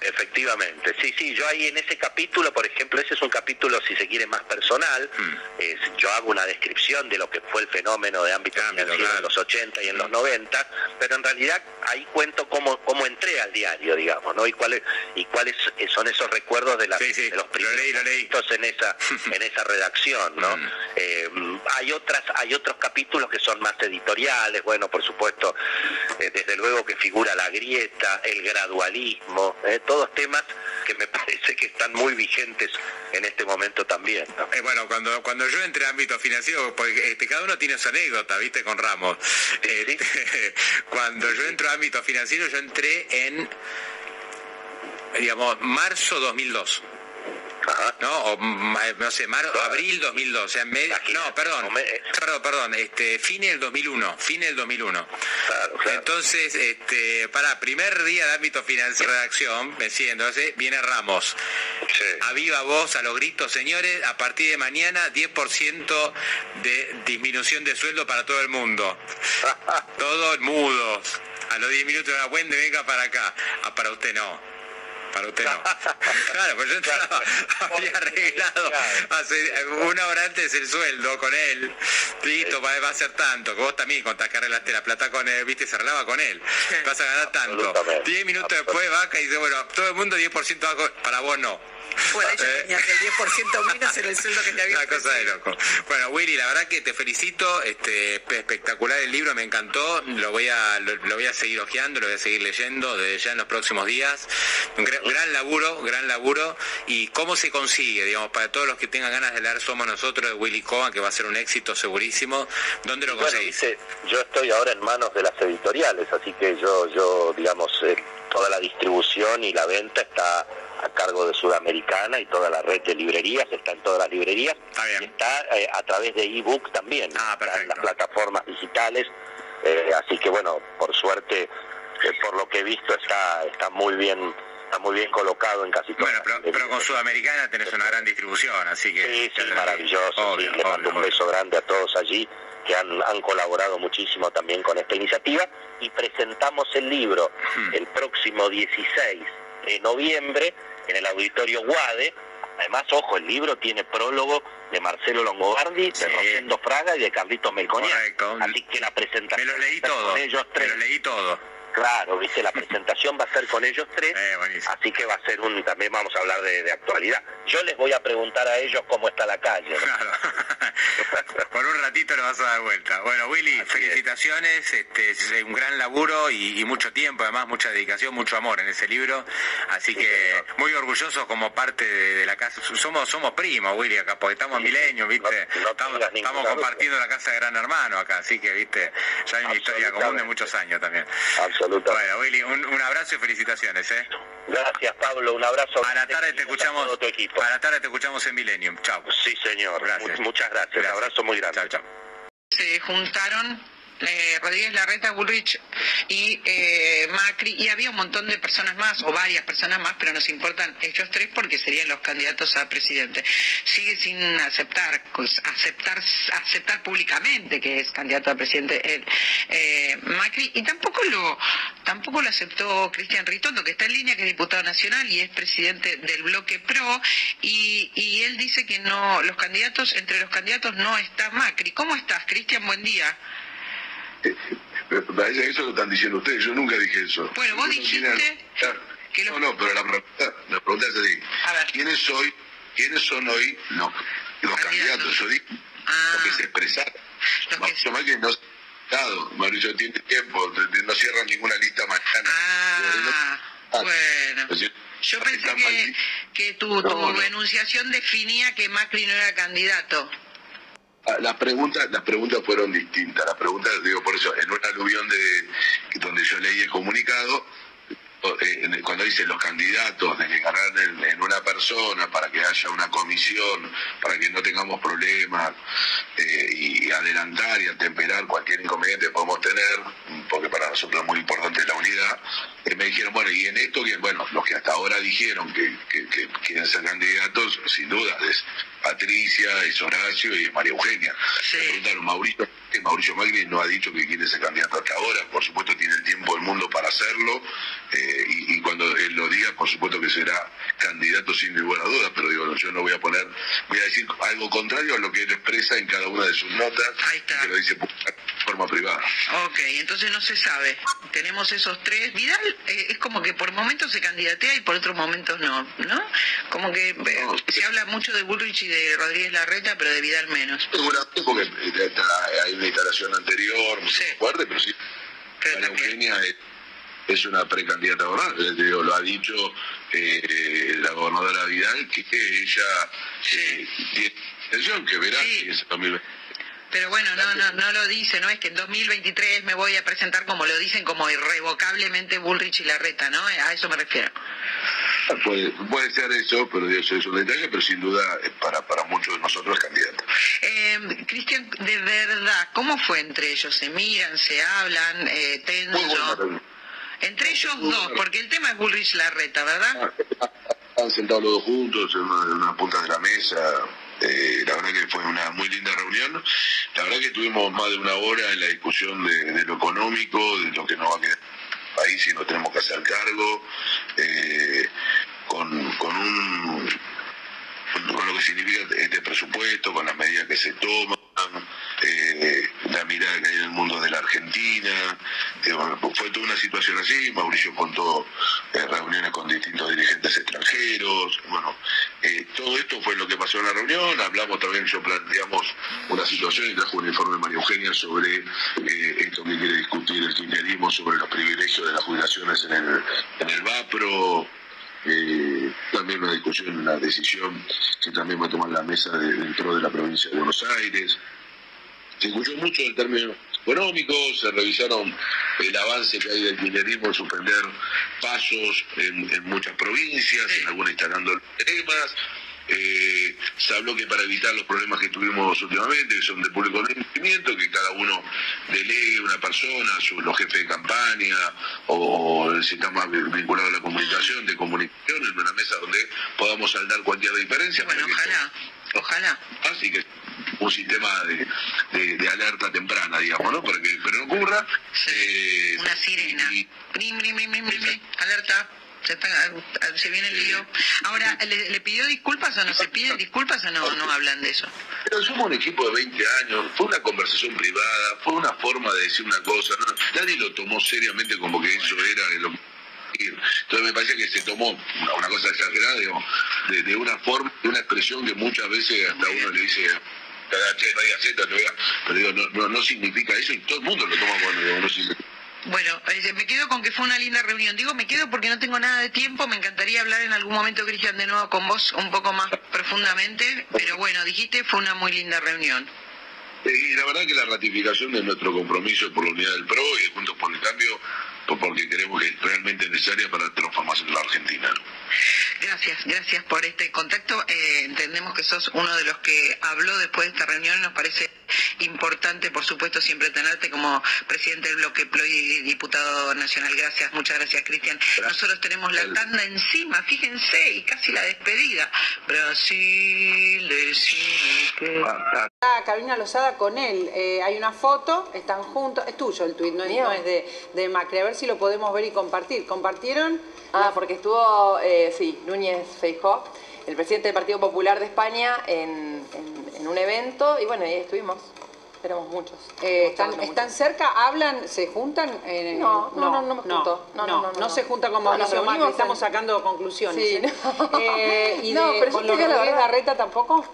Efectivamente, sí, sí, yo ahí en ese capítulo, por ejemplo, ese es un capítulo, si se quiere, más personal, hmm. yo hago una descripción de lo que fue el fenómeno de ámbito financiero en los 80 y en los 90, pero en realidad ahí cuento cómo, cómo entré al diario, digamos, ¿no? Y cuáles y cuáles son esos recuerdos de, la, de los primeros momentos en esa, <laughs> en esa redacción, ¿no? Hmm. Eh, hay otras, hay otros capítulos que son más editoriales, bueno, por supuesto, eh, desde luego que figura la grieta, el gradualismo, ¿eh? Todos temas que me <laughs> parece que están muy vigentes en este momento también.
Eh, bueno, cuando, cuando yo entré a ámbito financiero, porque este, cada uno tiene su anécdota, ¿viste? Con Ramos. Este, <laughs> cuando yo entro a ámbito financiero, yo entré en, digamos, marzo 2002. ¿No? O, no sé, mar, abril 2002, o sea, no, perdón, perdón, perdón, este, fin del 2001, fin del 2001. Entonces, este, para primer día de ámbito financiero de acción, me siento, entonces viene Ramos. A viva voz, a los gritos, señores, a partir de mañana 10% de disminución de sueldo para todo el mundo. <laughs> Todos mudos. A los 10 minutos de la puente, venga para acá. Ah, para usted no para usted no. <laughs> claro, pues yo entraba, <laughs> había arreglado hace una hora antes el sueldo con él. Listo, va, a ser tanto. Que vos también contás que arreglaste la plata con él, viste, se arreglaba con él. Vas a ganar tanto. Diez minutos después vaca y dice, bueno, todo el mundo 10% bajo, para vos no.
Bueno, yo eh. tenía que el 10% menos en el sueldo que te había
Una cosa de loco. Bueno, Willy, la verdad que te felicito, este espectacular el libro, me encantó, lo voy a lo, voy a seguir hojeando, lo voy a seguir leyendo desde ya en los próximos días. Un gran, laburo, gran laburo y cómo se consigue, digamos, para todos los que tengan ganas de leer Somos Nosotros de Willy Cohen, que va a ser un éxito segurísimo, ¿dónde lo conseguís?
yo estoy ahora en manos de las editoriales, así que yo yo digamos eh, toda la distribución y la venta está a cargo de Sudamericana y toda la red de librerías, está en todas las librerías, está, eh, a través de ebook también, ah, en las plataformas digitales, eh, así que bueno, por suerte, eh, por lo que he visto está, está muy bien está muy bien colocado en casi
todo. Bueno, pero, con Sudamericana tenés una gran distribución, así que...
Sí, sí, maravilloso. le mando un beso grande a todos allí que han, han, colaborado muchísimo también con esta iniciativa. Y presentamos el libro hmm. el próximo 16 de noviembre en el auditorio Guade. Además, ojo, el libro tiene prólogo de Marcelo Longobardi, de Rosendo Fraga y de Carlitos Melconian. Así que la presentación...
Me lo leí todo, ellos tres. Me lo leí todo.
Claro, dice, la presentación va a ser con ellos tres, <laughs> eh, así que va a ser un, también vamos a hablar de, actualidad. Yo les voy a preguntar a ellos cómo está la calle.
Claro. <laughs> Por un ratito lo vas a dar vuelta. Bueno, Willy, felicitaciones, este, es un gran laburo y, mucho tiempo, además mucha dedicación, mucho amor en ese libro. Así que muy orgullosos como parte de, la casa. Somos somos primos, Willy, acá, porque estamos milenios, ¿viste? estamos, compartiendo la casa de Gran Hermano acá, así que, ¿viste? Ya hay una historia común de muchos años también.
Absolutamente.
Bueno, Willy, un, un abrazo y felicitaciones, ¿eh?
Gracias, Pablo. Un abrazo.
A la tarde te escuchamos. A, tu equipo. a la tarde te escuchamos en Millennium. Chao.
Sí, señor. Gracias. Muchas gracias. Un abrazo muy grande.
Chao, chao.
Se juntaron eh, Rodríguez Larreta, Bullrich y eh, Macri, y había un montón de personas más, o varias personas más, pero nos importan ellos tres porque serían los candidatos a presidente. Sigue sin aceptar, aceptar, aceptar públicamente que es candidato a presidente eh, Macri, y tampoco lo, tampoco lo aceptó Cristian Ritondo, que está en línea, que es diputado nacional y es presidente del bloque PRO, y, y él dice que no, los candidatos, entre los candidatos no está Macri. ¿Cómo estás, Cristian? Buen día.
Eso lo están diciendo ustedes, yo nunca dije eso.
Bueno, vos dijiste...
No, no, pero la pregunta, la pregunta es así. ¿Quiénes, hoy, ¿Quiénes son hoy los, los candidatos? Yo dije ah. que se expresaron. Mauricio Macri no se ha Mauricio tiene tiempo, no cierran ninguna lista mañana.
Ah, bueno. Yo pensé que, que tu, tu enunciación definía que Macri no era candidato.
Ah, las preguntas, las preguntas fueron distintas. Las preguntas, digo, por eso, en una aluvión de donde yo leí el comunicado, eh, cuando dice los candidatos de que ganar en, una persona para que haya una comisión, para que no tengamos problemas eh, y adelantar y atemperar cualquier inconveniente que podemos tener, porque para nosotros es muy importante la unidad, eh, me dijeron, bueno, y en esto, que bueno, los que hasta ahora dijeron que, quieren ser candidatos, sin duda, es Patricia, es Horacio y es María Eugenia. Me preguntaron, Mauricio, Mauricio Macri no ha dicho que quiere ser candidato hasta ahora, por supuesto tiene el tiempo del mundo para hacerlo, eh, y, cuando él lo diga, por supuesto que será candidato sin ninguna duda, pero digo, yo no voy a poner, voy a decir algo contrario a lo que él expresa en cada una de sus notas, que lo dice de forma privada.
Ok, entonces no se sabe, tenemos esos tres. Vidal eh, es como que por momentos se candidatea y por otros momentos no, ¿no? Como que eh, se habla mucho de Bullrich y de Rodríguez Larreta, pero de Vidal menos.
Seguramente porque hay una instalación anterior fuerte, pero sí. Eugenia es, una precandidata gobernadora, lo ha dicho eh, la gobernadora Vidal, que, ella eh, tiene intención que verá si es 2020
pero bueno, no, no, no lo dice, no es que en 2023 me voy a presentar como lo dicen, como irrevocablemente Bullrich y Larreta, ¿no? A eso me refiero.
Ah, <laughs> puede, puede ser eso, pero eso es un detalle, pero sin duda para, para muchos de nosotros es candidato.
Eh, Cristian, de verdad, ¿cómo fue entre ellos? ¿Se miran, se hablan, eh, tenso? Entre ellos dos, porque el tema es Bullrich Larreta, ¿verdad?
Ah, están sentados los dos juntos en una, en una punta de la mesa, eh, la verdad que fue una muy linda reunión. La verdad que tuvimos más de una hora en la discusión de, lo económico, de lo que nos va a quedar país y nos tenemos que hacer cargo, eh, con, con un con lo que significa este presupuesto, con las medidas que se toman, mirada que en el mundo de la Argentina. Eh, fue toda una situación así. Mauricio contó eh, reuniones con distintos dirigentes extranjeros. Bueno, todo esto fue lo que pasó en la reunión. Hablamos también, yo planteamos una situación y trajo un informe de María Eugenia sobre esto que quiere discutir el kirchnerismo, sobre los privilegios de las jubilaciones en el, en el VAPRO eh, también una discusión, una decisión que también va a tomar la mesa dentro de la provincia de Buenos Aires. Se escuchó mucho el término económico, se revisaron el avance que hay del minerismo en suspender pasos en, muchas provincias, en algunas instalando temas. Eh, se habló que para evitar los problemas que tuvimos últimamente, que son de público conocimiento, que cada uno delegue una persona, los jefes de campaña, o, si está más vinculado a la comunicación, de comunicación, en una mesa donde podamos saldar cualquier diferencia.
Bueno, ojalá, ojalá.
Así que un sistema de, alerta temprana, digamos, ¿no? Para que pero no ocurra.
Eh, una sirena. alerta se, viene el lío. Ahora, ¿le, pidió disculpas o no se piden disculpas o no, no hablan de eso?
Pero somos un equipo de 20 años, fue una conversación privada, fue una forma de decir una cosa, nadie lo tomó seriamente como que eso era lo entonces me parece que se tomó una, cosa exagerada, de, una forma, de una expresión que muchas veces hasta uno le dice che, no pero digo, no, no, no significa eso y todo el mundo lo toma cuando no significa.
Bueno, eh, me quedo con que fue una linda reunión. Digo, me quedo porque no tengo nada de tiempo. Me encantaría hablar en algún momento, Cristian, de nuevo con vos un poco más profundamente. Pero bueno, dijiste, fue una muy linda reunión.
Eh, Y la verdad que la ratificación de nuestro compromiso por la unidad del PRO y de Juntos por el Cambio, porque creemos que es realmente necesaria para la transformación de la Argentina.
Gracias, gracias por este contacto. Eh, entendemos que sos uno de los que habló después de esta reunión. Nos parece importante, por supuesto, siempre tenerte como presidente del bloque PLOI y diputado nacional. Gracias, muchas gracias, Cristian. Nosotros tenemos la tanda encima, fíjense, y casi la despedida. Brasil, decime que...
Carolina Lozada con él. Eh, hay una foto, están juntos. Es tuyo el tuit, no es,
Mío.
no es de, de Macri. A ver si lo podemos ver y compartir. ¿Compartieron?
Ah, porque estuvo, eh, sí, Núñez Feijó, el presidente del Partido Popular de España, en, en- en un evento, y bueno, ahí estuvimos. Éramos muchos.
Eh, ¿están, cerca? ¿Hablan? ¿Se juntan? Eh,
No, no, no, no me junto.
No,
No, no, no, no, no.
se junta con Mauricio Macri. Estamos sacando conclusiones.
Sí,
¿eh?
no.
Eh, ¿Y <laughs>
No,
de,
pero
con los
la.
Larreta tampoco?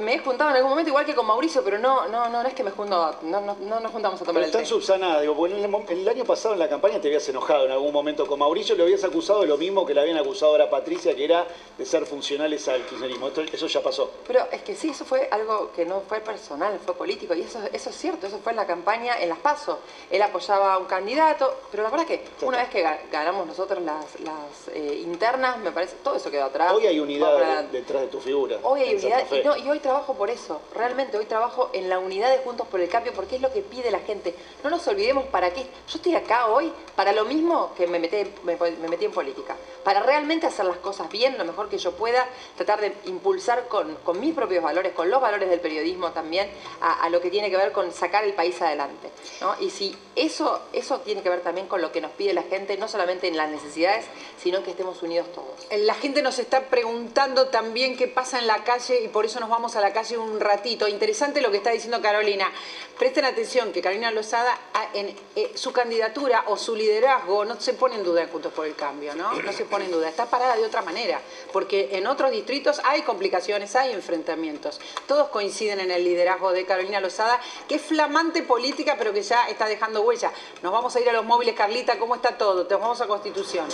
Me he juntado en algún momento igual que con Mauricio, pero no, no, no, no es que me junto, no, no, no nos juntamos a tomar
Pero
el
están
té.
subsanadas, digo, porque en el, año pasado en la campaña te habías enojado en algún momento con Mauricio, le habías acusado de lo mismo que le habían acusado ahora a Patricia, que era de ser funcionales al kirchnerismo. Esto- eso ya pasó.
Pero es que sí, eso fue algo que no fue personal, fue político. Y eso, eso es cierto, eso fue en la campaña, en las PASO. Él apoyaba a un candidato, pero la verdad que una vez que ga- ganamos nosotros las, las eh, internas, me parece, todo eso quedó atrás.
Hoy hay unidad detrás de tu figura.
Hoy hay unidad y, no, y hoy trabajo por eso, realmente hoy trabajo en la unidad de Juntos por el Cambio porque es lo que pide la gente. No nos olvidemos para qué. Yo estoy acá hoy para lo mismo que me metí, me, me metí en política, para realmente hacer las cosas bien, lo mejor que yo pueda, tratar de impulsar con, con mis propios valores, con los valores del periodismo también, a, a lo que tiene que ver con sacar el país adelante. ¿no? Y si eso, eso tiene que ver también con lo que nos pide la gente, no solamente en las necesidades, sino que estemos unidos todos.
La gente nos está preguntando también qué pasa en la calle y por eso nos vamos a la calle un ratito. Interesante lo que está diciendo Carolina. Presten atención que Carolina Lozada, a- en eh, su candidatura o su liderazgo no se pone en duda en Juntos por el Cambio, ¿no? No se pone en duda. Está parada de otra manera, porque en otros distritos hay complicaciones, hay enfrentamientos. Todos coinciden en el liderazgo de Carolina Lozada, que es flamante política, pero que ya está dejando huella. Nos vamos a ir a los móviles, Carlita, ¿cómo está todo? Te vamos a Constitución.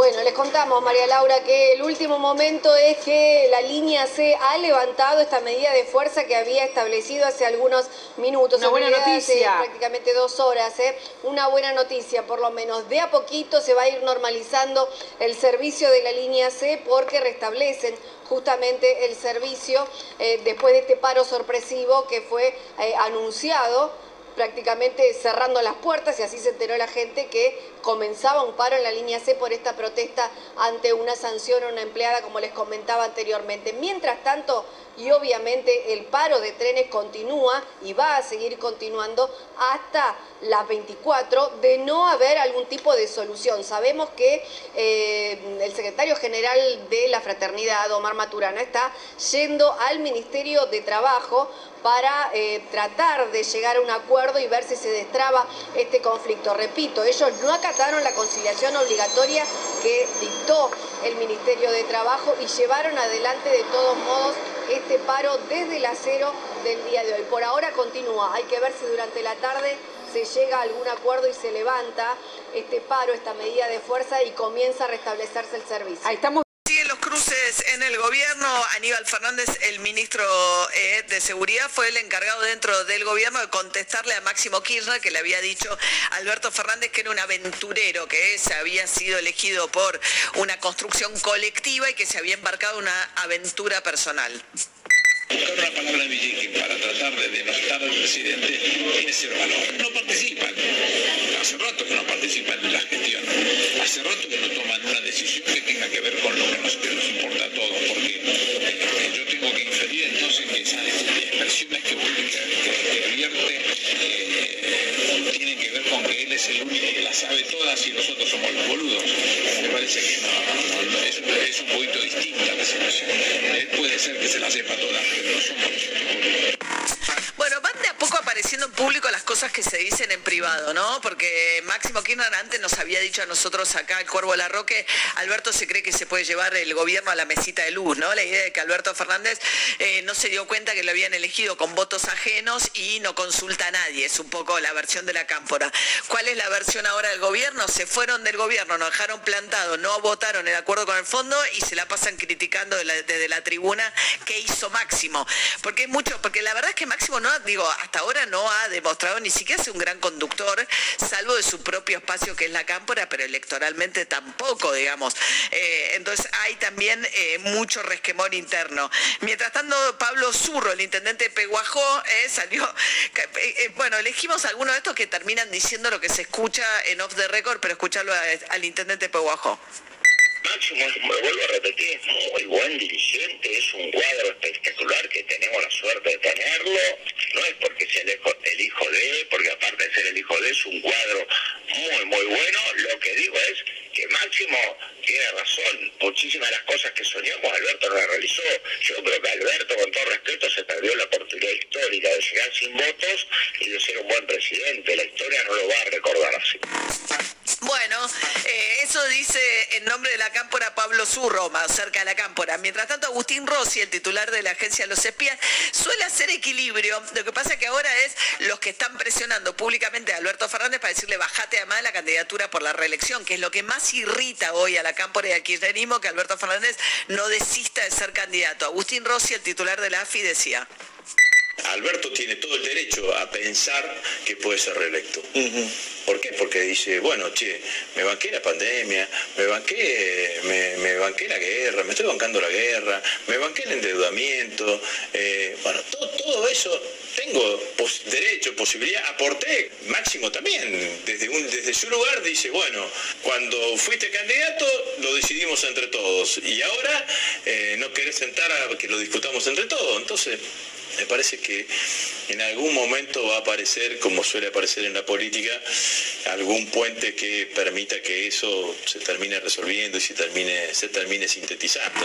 Bueno, les contamos, María Laura, que el último momento es que la línea C ha levantado esta medida de fuerza que había establecido hace algunos minutos.
Una
en
buena noticia.
Hace prácticamente dos horas, ¿eh? Una buena noticia, por lo menos. De a poquito se va a ir normalizando el servicio de la línea C porque restablecen justamente el servicio eh, después de este paro sorpresivo que fue eh, anunciado prácticamente cerrando las puertas y así se enteró la gente que comenzaba un paro en la línea C por esta protesta ante una sanción a una empleada, como les comentaba anteriormente. Mientras tanto, y obviamente el paro de trenes continúa y va a seguir continuando hasta las 24 de no haber algún tipo de solución. Sabemos que eh, el secretario general de la fraternidad, Omar Maturana, está yendo al Ministerio de Trabajo para eh, tratar de llegar a un acuerdo y ver si se destraba este conflicto. Repito, ellos no acataron la conciliación obligatoria que dictó el Ministerio de Trabajo y llevaron adelante de todos modos este paro desde el acero del día de hoy. Por ahora continúa, hay que ver si durante la tarde se llega a algún acuerdo y se levanta este paro, esta medida de fuerza y comienza a restablecerse el servicio.
Ahí estamos.
Los cruces en el gobierno. Aníbal Fernández, el ministro eh, de Seguridad, fue el encargado dentro del gobierno de contestarle a Máximo Kirchner, que le había dicho Alberto Fernández que era un aventurero, que se había sido elegido por una construcción colectiva y que se había embarcado en una aventura personal.
Buscar una palabra de para tratar de denostar al presidente tiene cero valor. No participan. Hace rato que no participan en la gestión. Hace rato que no toman una decisión que tenga que ver con lo que nos, que nos importa a todos. Porque eh, yo tengo que inferir entonces que esas expresiones que, que, que vierte eh, con que él es el único que las sabe todas y nosotros somos los boludos. Me parece que no, es, un- poquito distinta la situación. Él puede ser que se la sepa todas, pero no somos nosotros.
Bueno, van de a poco apareciendo en público las cosas que se dicen en privado, ¿no? Porque Máximo Kirchner antes nos había dicho a nosotros acá, el Cuervo Larroque, Alberto se cree que se puede llevar el gobierno a la mesita de luz, ¿no? La idea de que Alberto Fernández eh, no se dio cuenta que lo habían elegido con votos ajenos y no consulta a nadie. Es un poco la versión de la cámpora. ¿Cuál es la versión ahora del gobierno? Se fueron del gobierno, nos dejaron plantado, no votaron de acuerdo con el fondo y se la pasan criticando desde la tribuna qué hizo Máximo. Porque es mucho, porque la verdad es que Máximo no, digo, hasta ahora no ha demostrado ni siquiera ser un gran conductor, salvo de su propio espacio que es la cámpora, pero electoralmente tampoco, digamos. Eh, entonces hay también eh, mucho resquemor interno. Mientras tanto, Pablo Zurro, el intendente de Peguajó, eh, salió, bueno, elegimos algunos de estos que terminan diciendo lo que se escucha en off the record, pero escucharlo al intendente de Peguajó.
Máximo, como vuelvo a repetir, es muy buen dirigente, es un cuadro espectacular que tenemos la suerte de tenerlo. No es porque sea el hijo, el hijo de, porque aparte de ser el hijo de, es un cuadro muy, muy bueno. Lo que digo es que Máximo tiene razón. Muchísimas de las cosas que soñamos, Alberto no las realizó. Yo creo que Alberto, con todo respeto, se perdió la oportunidad histórica de llegar sin votos y de ser un buen presidente. La historia no lo va a recordar así.
Bueno, eh, eso dice en nombre de la cámpora Pablo Zurro, más cerca de la cámpora. Mientras tanto, Agustín Rossi, el titular de la agencia Los Espías, suele hacer equilibrio. Lo que pasa que ahora es los que están presionando públicamente a Alberto Fernández para decirle bajate además de la candidatura por la reelección, que es lo que más irrita hoy a la cámpora y al kirchnerismo, que Alberto Fernández no desista de ser candidato. Agustín Rossi, el titular de la AFI, decía.
Alberto tiene todo el derecho a pensar que puede ser reelecto. ¿Por qué? Porque dice, bueno, che, me banqué la pandemia, me banqué, me, banqué la guerra, me estoy bancando la guerra, me banqué el endeudamiento, eh, bueno, todo, eso tengo derecho, posibilidad, aporté, máximo también, desde, un, desde su lugar dice, bueno, cuando fuiste candidato lo decidimos entre todos y ahora eh, no querés sentar a que lo discutamos entre todos, entonces me parece que en algún momento va a aparecer, como suele aparecer en la política, algún puente que permita que eso se termine resolviendo y se termine, se termine sintetizando.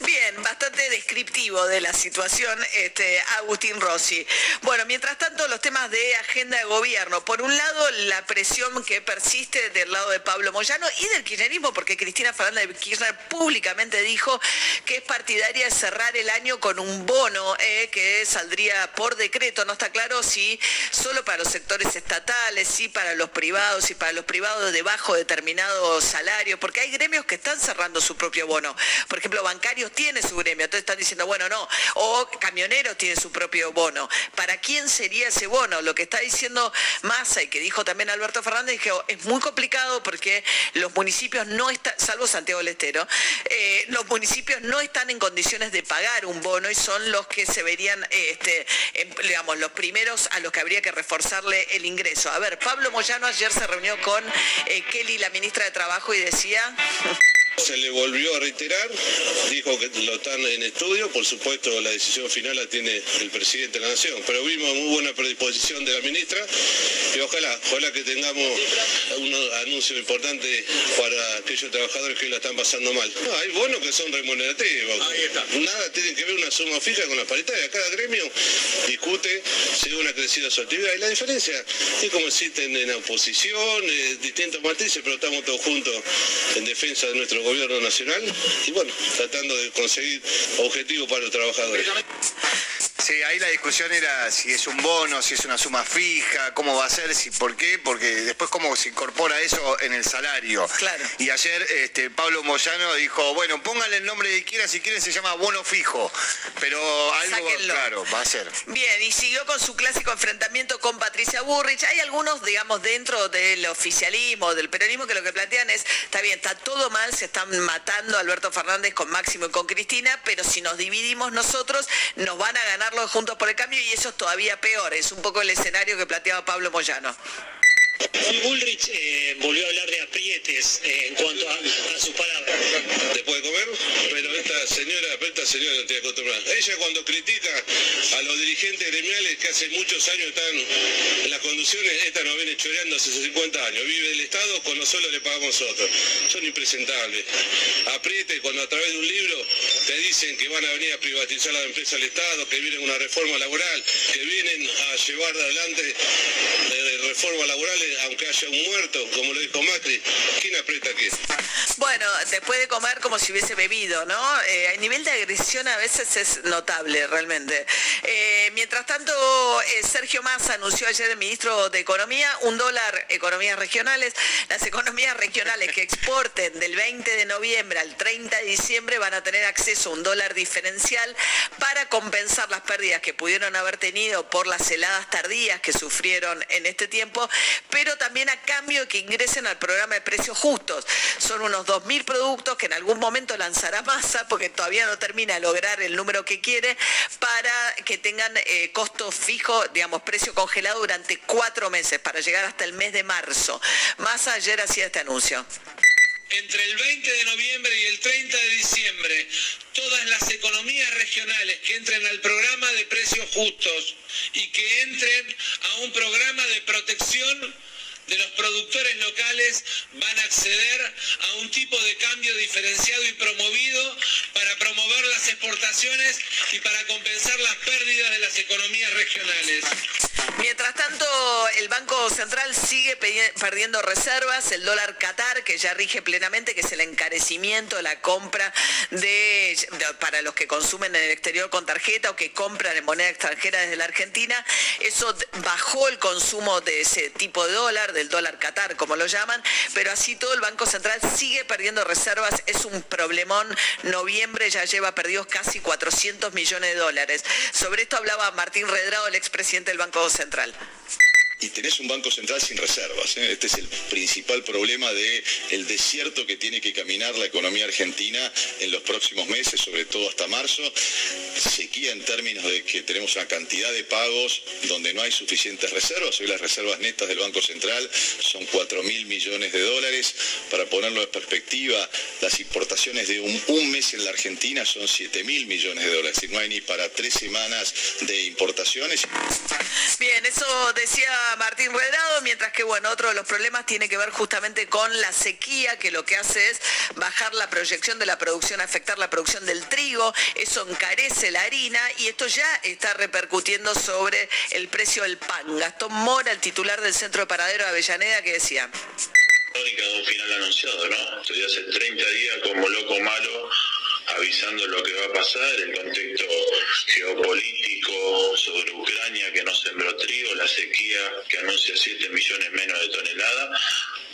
Bien, bastante descriptivo de la situación, este, Agustín Rossi. Bueno, mientras tanto, los temas de agenda de gobierno. Por un lado, la presión que persiste del lado de Pablo Moyano y del kirchnerismo, porque Cristina Fernández de Kirchner públicamente dijo que es partidaria de cerrar el año con un bono eh, que saldría por decreto. No está claro si solo para los sectores estatales, si para los privados, si para los privados de bajo determinado salario, porque hay gremios que están cerrando su propio bono. Por ejemplo, bancarios tiene su gremio, entonces están diciendo, bueno, no, o camioneros tiene su propio bono. ¿Para quién sería ese bono? Lo que está diciendo Massa y que dijo también Alberto Fernández, dijo, es muy complicado porque los municipios no están, salvo Santiago del Estero, eh, los municipios no están en condiciones de pagar un bono y son los que se verían, este, digamos, los primeros a los que habría que reforzarle el ingreso. A ver, Pablo Moyano ayer se reunió con eh, Kelly, la ministra de Trabajo, y decía...
Se le volvió a reiterar, dijo que lo están en estudio, por supuesto la decisión final la tiene el presidente de la Nación, pero vimos muy buena predisposición de la ministra y ojalá, ojalá que tengamos un anuncio importante para aquellos trabajadores que la están pasando mal. hay bonos que son remunerativos, nada tiene que ver una suma fija con las paritarias, cada gremio discute según ha crecido su actividad. Y la diferencia es como existen en oposición, eh, distintos matices, pero estamos todos juntos en defensa de nuestro gobierno nacional y bueno, tratando de conseguir objetivos para los trabajadores.
Sí, ahí la discusión era si es un bono, si es una suma fija, cómo va a ser, si por qué, porque después cómo se incorpora eso en el salario.
Claro.
Y ayer este, Pablo Moyano dijo, bueno, póngale el nombre que quiera, si quieren se llama bono fijo, pero algo claro, va a ser.
Bien, y siguió con su clásico enfrentamiento con Patricia Burrich. Hay algunos, digamos, dentro del oficialismo, del peronismo, que lo que plantean es, está bien, está todo mal, se están matando Alberto Fernández con Máximo y con Cristina, pero si nos dividimos nosotros, nos van a ganar Juntos por el Cambio y eso es todavía peor. Es un poco el escenario que planteaba Pablo Moyano.
Bullrich eh, volvió a hablar de aprietes eh, en cuanto a, a sus palabras.
Después de comer, pero esta señora, esta señora no tiene acostumbrada. Ella cuando critica a los dirigentes gremiales que hace muchos años están en las conducciones, esta nos viene choreando hace 50 años. Vive el Estado con lo solo le pagamos nosotros. Son impresentables. Apriete cuando a través de un libro te dicen que van a venir a privatizar la empresa del Estado, que vienen una reforma laboral, que vienen a llevar adelante eh, reformas aunque haya un muerto, como lo dijo Macri. ¿Quién aprieta qué?
Bueno, después de comer como si hubiese bebido, ¿no? Eh, el nivel de agresión a veces es notable, realmente. Eh, mientras tanto, eh, Sergio Massa anunció ayer el ministro de Economía un dólar economías regionales. Las economías regionales que exporten del 20 de noviembre al 30 de diciembre van a tener acceso a un dólar diferencial para compensar las pérdidas que pudieron haber tenido por las heladas tardías que sufrieron en este tiempo, pero también a cambio de que ingresen al programa de precios justos. Son unos 2.000 productos que en algún momento lanzará Massa, porque todavía no termina de lograr el número que quiere, para que tengan eh, costo fijo, digamos, precio congelado durante cuatro meses, para llegar hasta el mes de marzo. Massa ayer hacía este anuncio.
Entre el 20 de noviembre y el 30 de diciembre, todas las economías regionales que entren al programa de precios justos y que entren a un programa de protección de los productores locales van a acceder a un tipo de cambio diferenciado y promovido para promover las exportaciones y para compensar las pérdidas de las economías regionales.
Mientras tanto, el Banco Central sigue pe- perdiendo reservas, el dólar Qatar, que ya rige plenamente, que es el encarecimiento, la compra de, para los que consumen en el exterior con tarjeta o que compran en moneda extranjera desde la Argentina, eso bajó el consumo de ese tipo de dólar, del dólar Qatar, como lo llaman, pero así todo el Banco Central sigue perdiendo reservas, es un problemón. Noviembre ya lleva perdidos casi 400 millones de dólares. Sobre esto hablaba Martín Redrado, el expresidente del Banco Central.
Central y tenés un banco central sin reservas. ¿eh? Este es el principal problema de el desierto que tiene que caminar la economía argentina en los próximos meses, sobre todo hasta marzo. Sequía en términos de que tenemos una cantidad de pagos donde no hay suficientes reservas. Hoy las reservas netas del Banco Central son 4 mil millones de dólares. Para ponerlo en perspectiva, las importaciones de un, mes en la Argentina son 7 mil millones de dólares. Es decir, no hay ni para tres semanas de importaciones.
Bien, eso decía Martín Redrado, mientras que bueno, otro de los problemas tiene que ver justamente con la sequía, que lo que hace es bajar la proyección de la producción, afectar la producción del trigo, eso encarece la harina y esto ya está repercutiendo sobre el precio del pan. Gastón Mora, el titular del Centro de Paradero de Avellaneda, que decía.
Final anunciado, ¿no? Estoy hace 30 días como loco malo avisando lo que va a pasar, el contexto geopolítico sobre Ucrania que no sembró trigo, la sequía que anuncia 7 millones menos de toneladas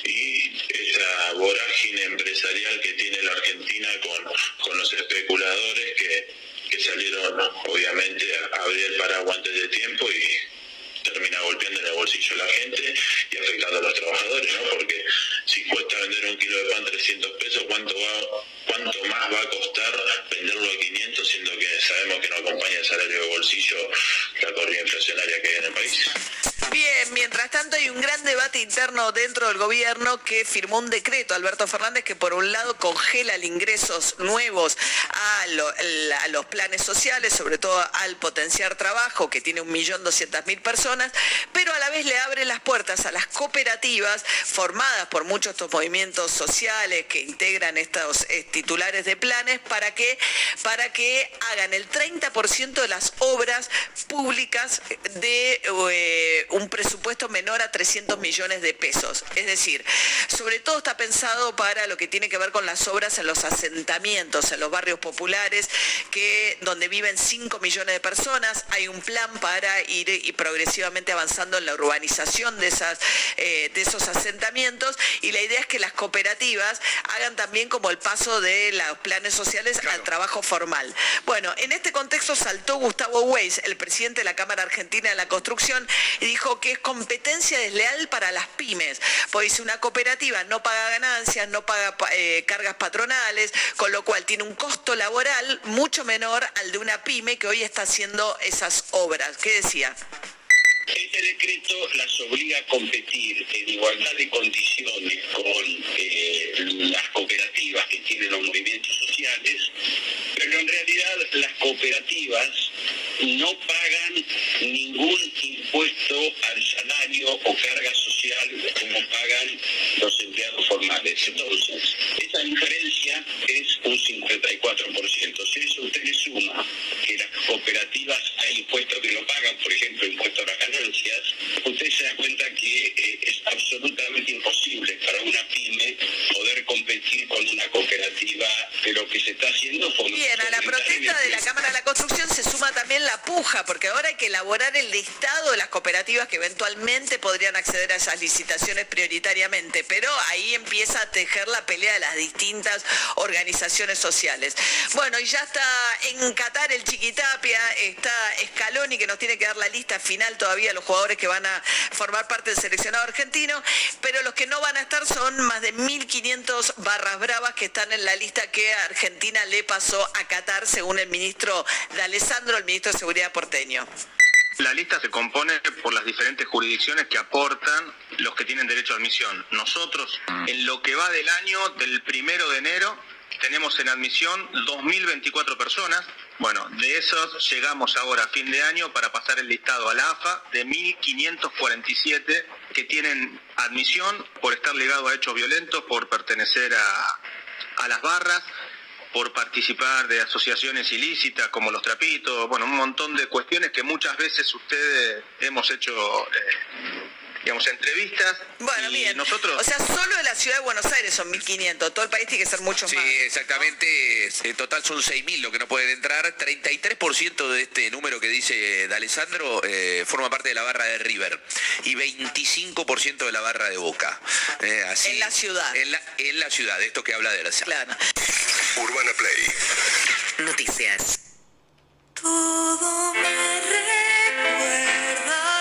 y esta vorágine empresarial que tiene la Argentina con, con los especuladores que, que salieron obviamente a abrir el paraguas antes de tiempo y termina golpeando en el bolsillo a la gente y afectando a los trabajadores, ¿no? Porque si cuesta vender un kilo de pan 300 pesos, ¿cuánto, va, cuánto más va a costar venderlo a 500, siendo que sabemos que no acompaña el salario de bolsillo la corrida inflacionaria que hay en el país?
Bien, mientras tanto hay un gran debate interno dentro del gobierno que firmó un decreto, Alberto Fernández, que por un lado congela el ingresos nuevos a, a los planes sociales, sobre todo al potenciar trabajo, que tiene 1.200.000 personas, pero a la vez le abre las puertas a las cooperativas formadas por muchos estos movimientos sociales que integran estos eh, titulares de planes para que, para que hagan el 30% de las obras públicas de eh, un presupuesto menor a 300 millones de pesos. Es decir, sobre todo está pensado para lo que tiene que ver con las obras en los asentamientos, en los barrios populares, que donde viven 5 millones de personas. Hay un plan para ir y progresivamente avanzando en la urbanización de, esas, eh, de esos asentamientos y la idea es que las cooperativas hagan también como el paso de los planes sociales al trabajo formal. Bueno, en este contexto saltó Gustavo Weiss, el presidente de la Cámara Argentina de la Construcción, y dijo que es competencia desleal para las pymes, porque si una cooperativa no paga ganancias, no paga pa- eh, cargas patronales, con lo cual tiene un costo laboral mucho menor al de una pyme que hoy está haciendo esas obras. ¿Qué decía?
Este decreto las obliga a competir en igualdad de condiciones con eh, las cooperativas que tienen los movimientos sociales, pero en realidad las cooperativas no pagan ningún impuesto al salario o carga social como pagan los empleados formales. Entonces, esa diferencia es un 54%. Si eso usted le suma que las cooperativas hay impuestos que no pagan, por ejemplo, impuestos a las ganancias, usted se da cuenta que eh, es absolutamente imposible para una pyme poder competir con una cooperativa de lo que se está haciendo.
Bien, a la protesta de la Cámara de la Construcción se suma también la puja, porque ahora hay que elaborar el listado de las cooperativas que eventualmente podrían acceder a esas licitaciones prioritariamente, pero ahí empieza a tejer la pelea de las distintas organizaciones sociales. Bueno, y ya está en Qatar el Chiquitapia, está Scaloni que nos tiene que dar la lista final todavía los jugadores que van a formar parte del seleccionado argentino, pero los que no van a estar son más de 1.500 barras bravas que están en la lista que Argentina le pasó a Qatar, según el ministro de Alessandro, el ministro de Seguridad porteño.
La lista se compone por las diferentes jurisdicciones que aportan los que tienen derecho a admisión. Nosotros, en lo que va del año, del primero de enero, tenemos en admisión 2.024 personas. Bueno, de esos llegamos ahora a fin de año para pasar el listado a la AFA de 1.547 que tienen admisión por estar ligado a hechos violentos, por pertenecer a, a las barras, por participar de asociaciones ilícitas como los trapitos, bueno, un montón de cuestiones que muchas veces ustedes hemos hecho, eh, digamos, entrevistas.
Bueno,
y
bien.
Nosotros,
O sea, solo de la ciudad de Buenos Aires son 1.500, todo el país tiene que ser mucho
Sí,
más.
exactamente. En total son 6.000 lo que no pueden entrar. 33% de este número que dice D'Alessandro eh, forma parte de la barra de River y 25% de la barra de Boca. Eh, así,
En la ciudad.
En la, en la ciudad, de esto que habla de la
Claro.
Urbana Play.
Noticias.
Todo me recuerda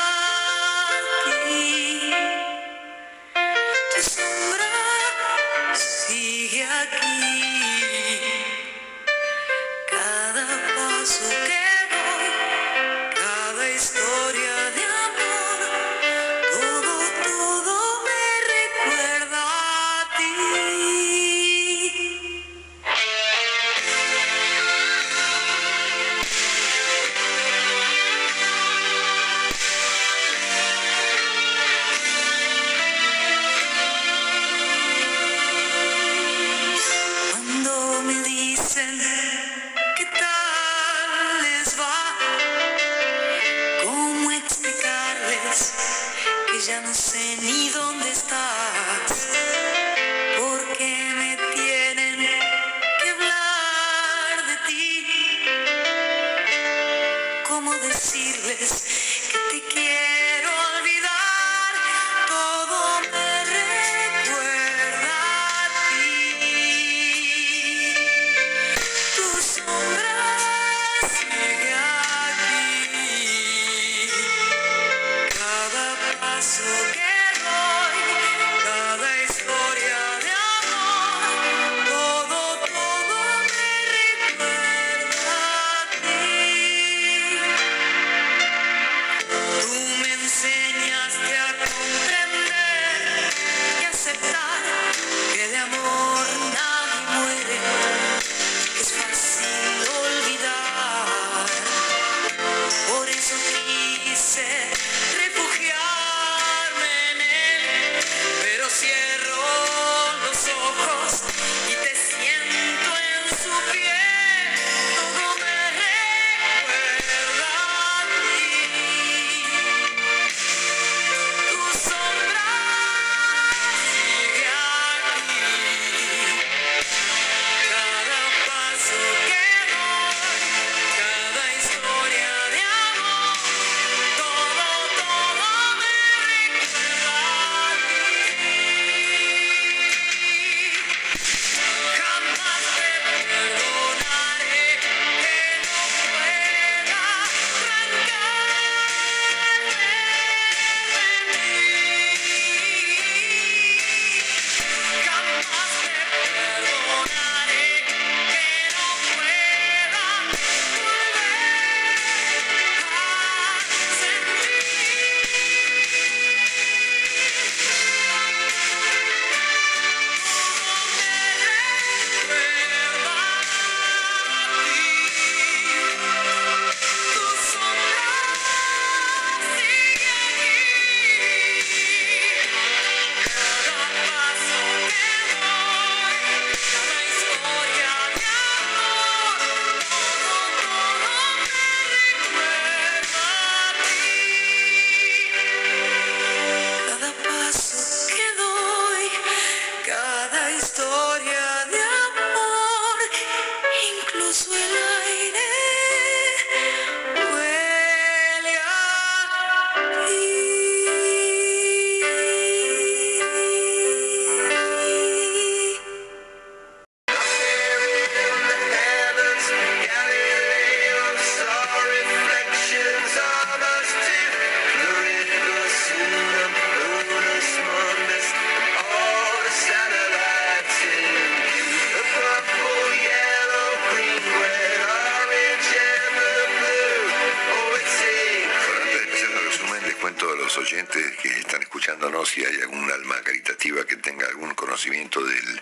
conocimiento del,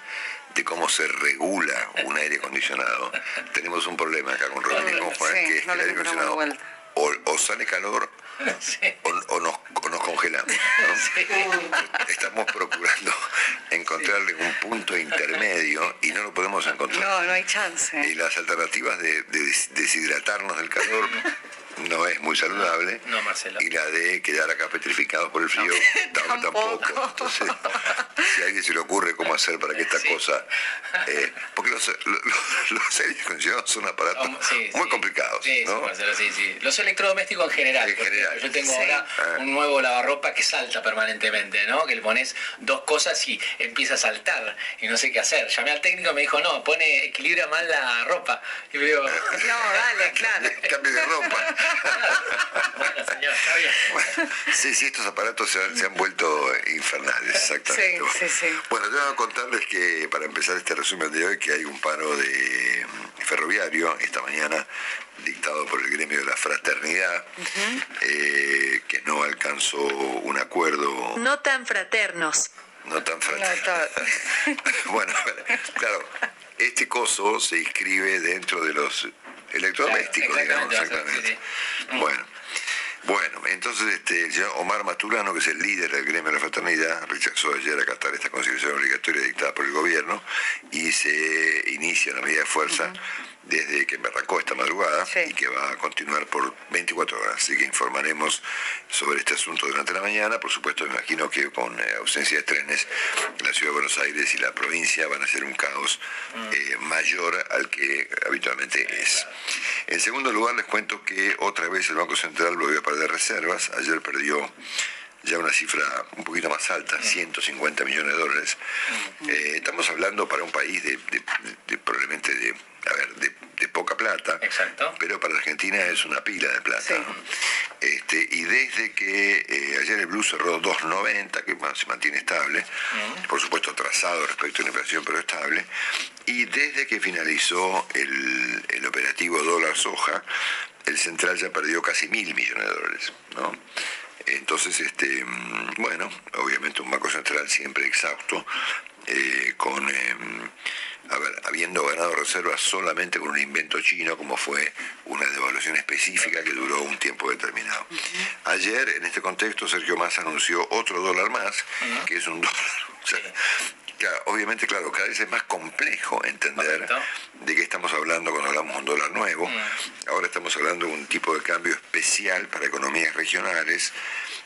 de cómo se regula un aire acondicionado. <laughs> Tenemos un problema acá con Rodríguez y con Juan,
Sí,
que es
no
que el aire acondicionado o, o sale calor <laughs> o, o nos, o nos congelamos. ¿no? <laughs> Estamos procurando encontrarle un punto intermedio y no lo podemos encontrar.
No, no hay chance.
Y las alternativas de, de des- deshidratarnos del calor no es muy saludable.
No, Marcelo.
Y la de quedar acá petrificados por el frío <laughs> tam- tampoco. Entonces, si a alguien se le ocurre cómo hacer para que esta cosa... eh, porque los, los, los aires acondicionados son aparatos
sí,
muy complicados.
Sí, sí,
¿no?
Marcelo, sí, sí. Los electrodomésticos en general. Yo tengo
Sí.
ahora
Ah.
un nuevo lavarropa que salta permanentemente, ¿no? Que le pones dos cosas y empieza a saltar y no sé qué hacer. Llamé al técnico y me dijo, no, pone, equilibra mal la ropa. Y me digo, <laughs>
No, dale, claro.
Cambio de ropa.
Bueno, señor, está bien.
Sí, sí, estos aparatos se han, se han vuelto infernales, exactamente.
Sí, sí, sí.
Bueno, tengo que contarles que para empezar este resumen de hoy, que hay un paro de mm, ferroviario esta mañana dictado por el gremio de la fraternidad, eh, que no alcanzó un acuerdo
No tan fraternos.
no tan fraterno. <laughs> bueno, claro, este coso se inscribe dentro de los electrodomésticos, digamos, exactamente. Bueno, bueno, entonces este, el señor Omar Maturano, que es el líder del gremio de la fraternidad, rechazó ayer acatar esta constitución obligatoria dictada por el gobierno y se inicia la medida de fuerza desde que arrancó esta madrugada y que va a continuar por 24 horas. Así que informaremos sobre este asunto durante la mañana. Por supuesto, me imagino que con eh, ausencia de trenes, la ciudad de Buenos Aires y la provincia van a ser un caos eh, mayor al que habitualmente es. En segundo lugar, les cuento que otra vez el Banco Central volvió a perder reservas. Ayer perdió ya una cifra un poquito más alta, 150 millones de dólares. Eh, estamos hablando para un país de, de- de probablemente de, a ver, de, de poca plata, pero para Argentina es una pila de plata. Este, y desde que eh, ayer el blue cerró 2.90, que se mantiene estable, por supuesto atrasado respecto a la inflación, pero estable, y desde que finalizó el, el operativo dólar soja, el central ya perdió casi mil millones de dólares. ¿no? Entonces, este, mm, bueno, obviamente un Banco Central siempre exhausto, eh, con, em, a ver, habiendo ganado reservas solamente con un invento chino, como fue una devaluación específica que duró un tiempo determinado. Ayer, en este contexto, Sergio Massa anunció otro dólar más, que es un <laughs> dólar. o sea, claro, obviamente, claro, cada vez es más complejo entender de qué estamos hablando cuando hablamos de un dólar nuevo. Ahora estamos hablando de un tipo de cambio especial para economías regionales,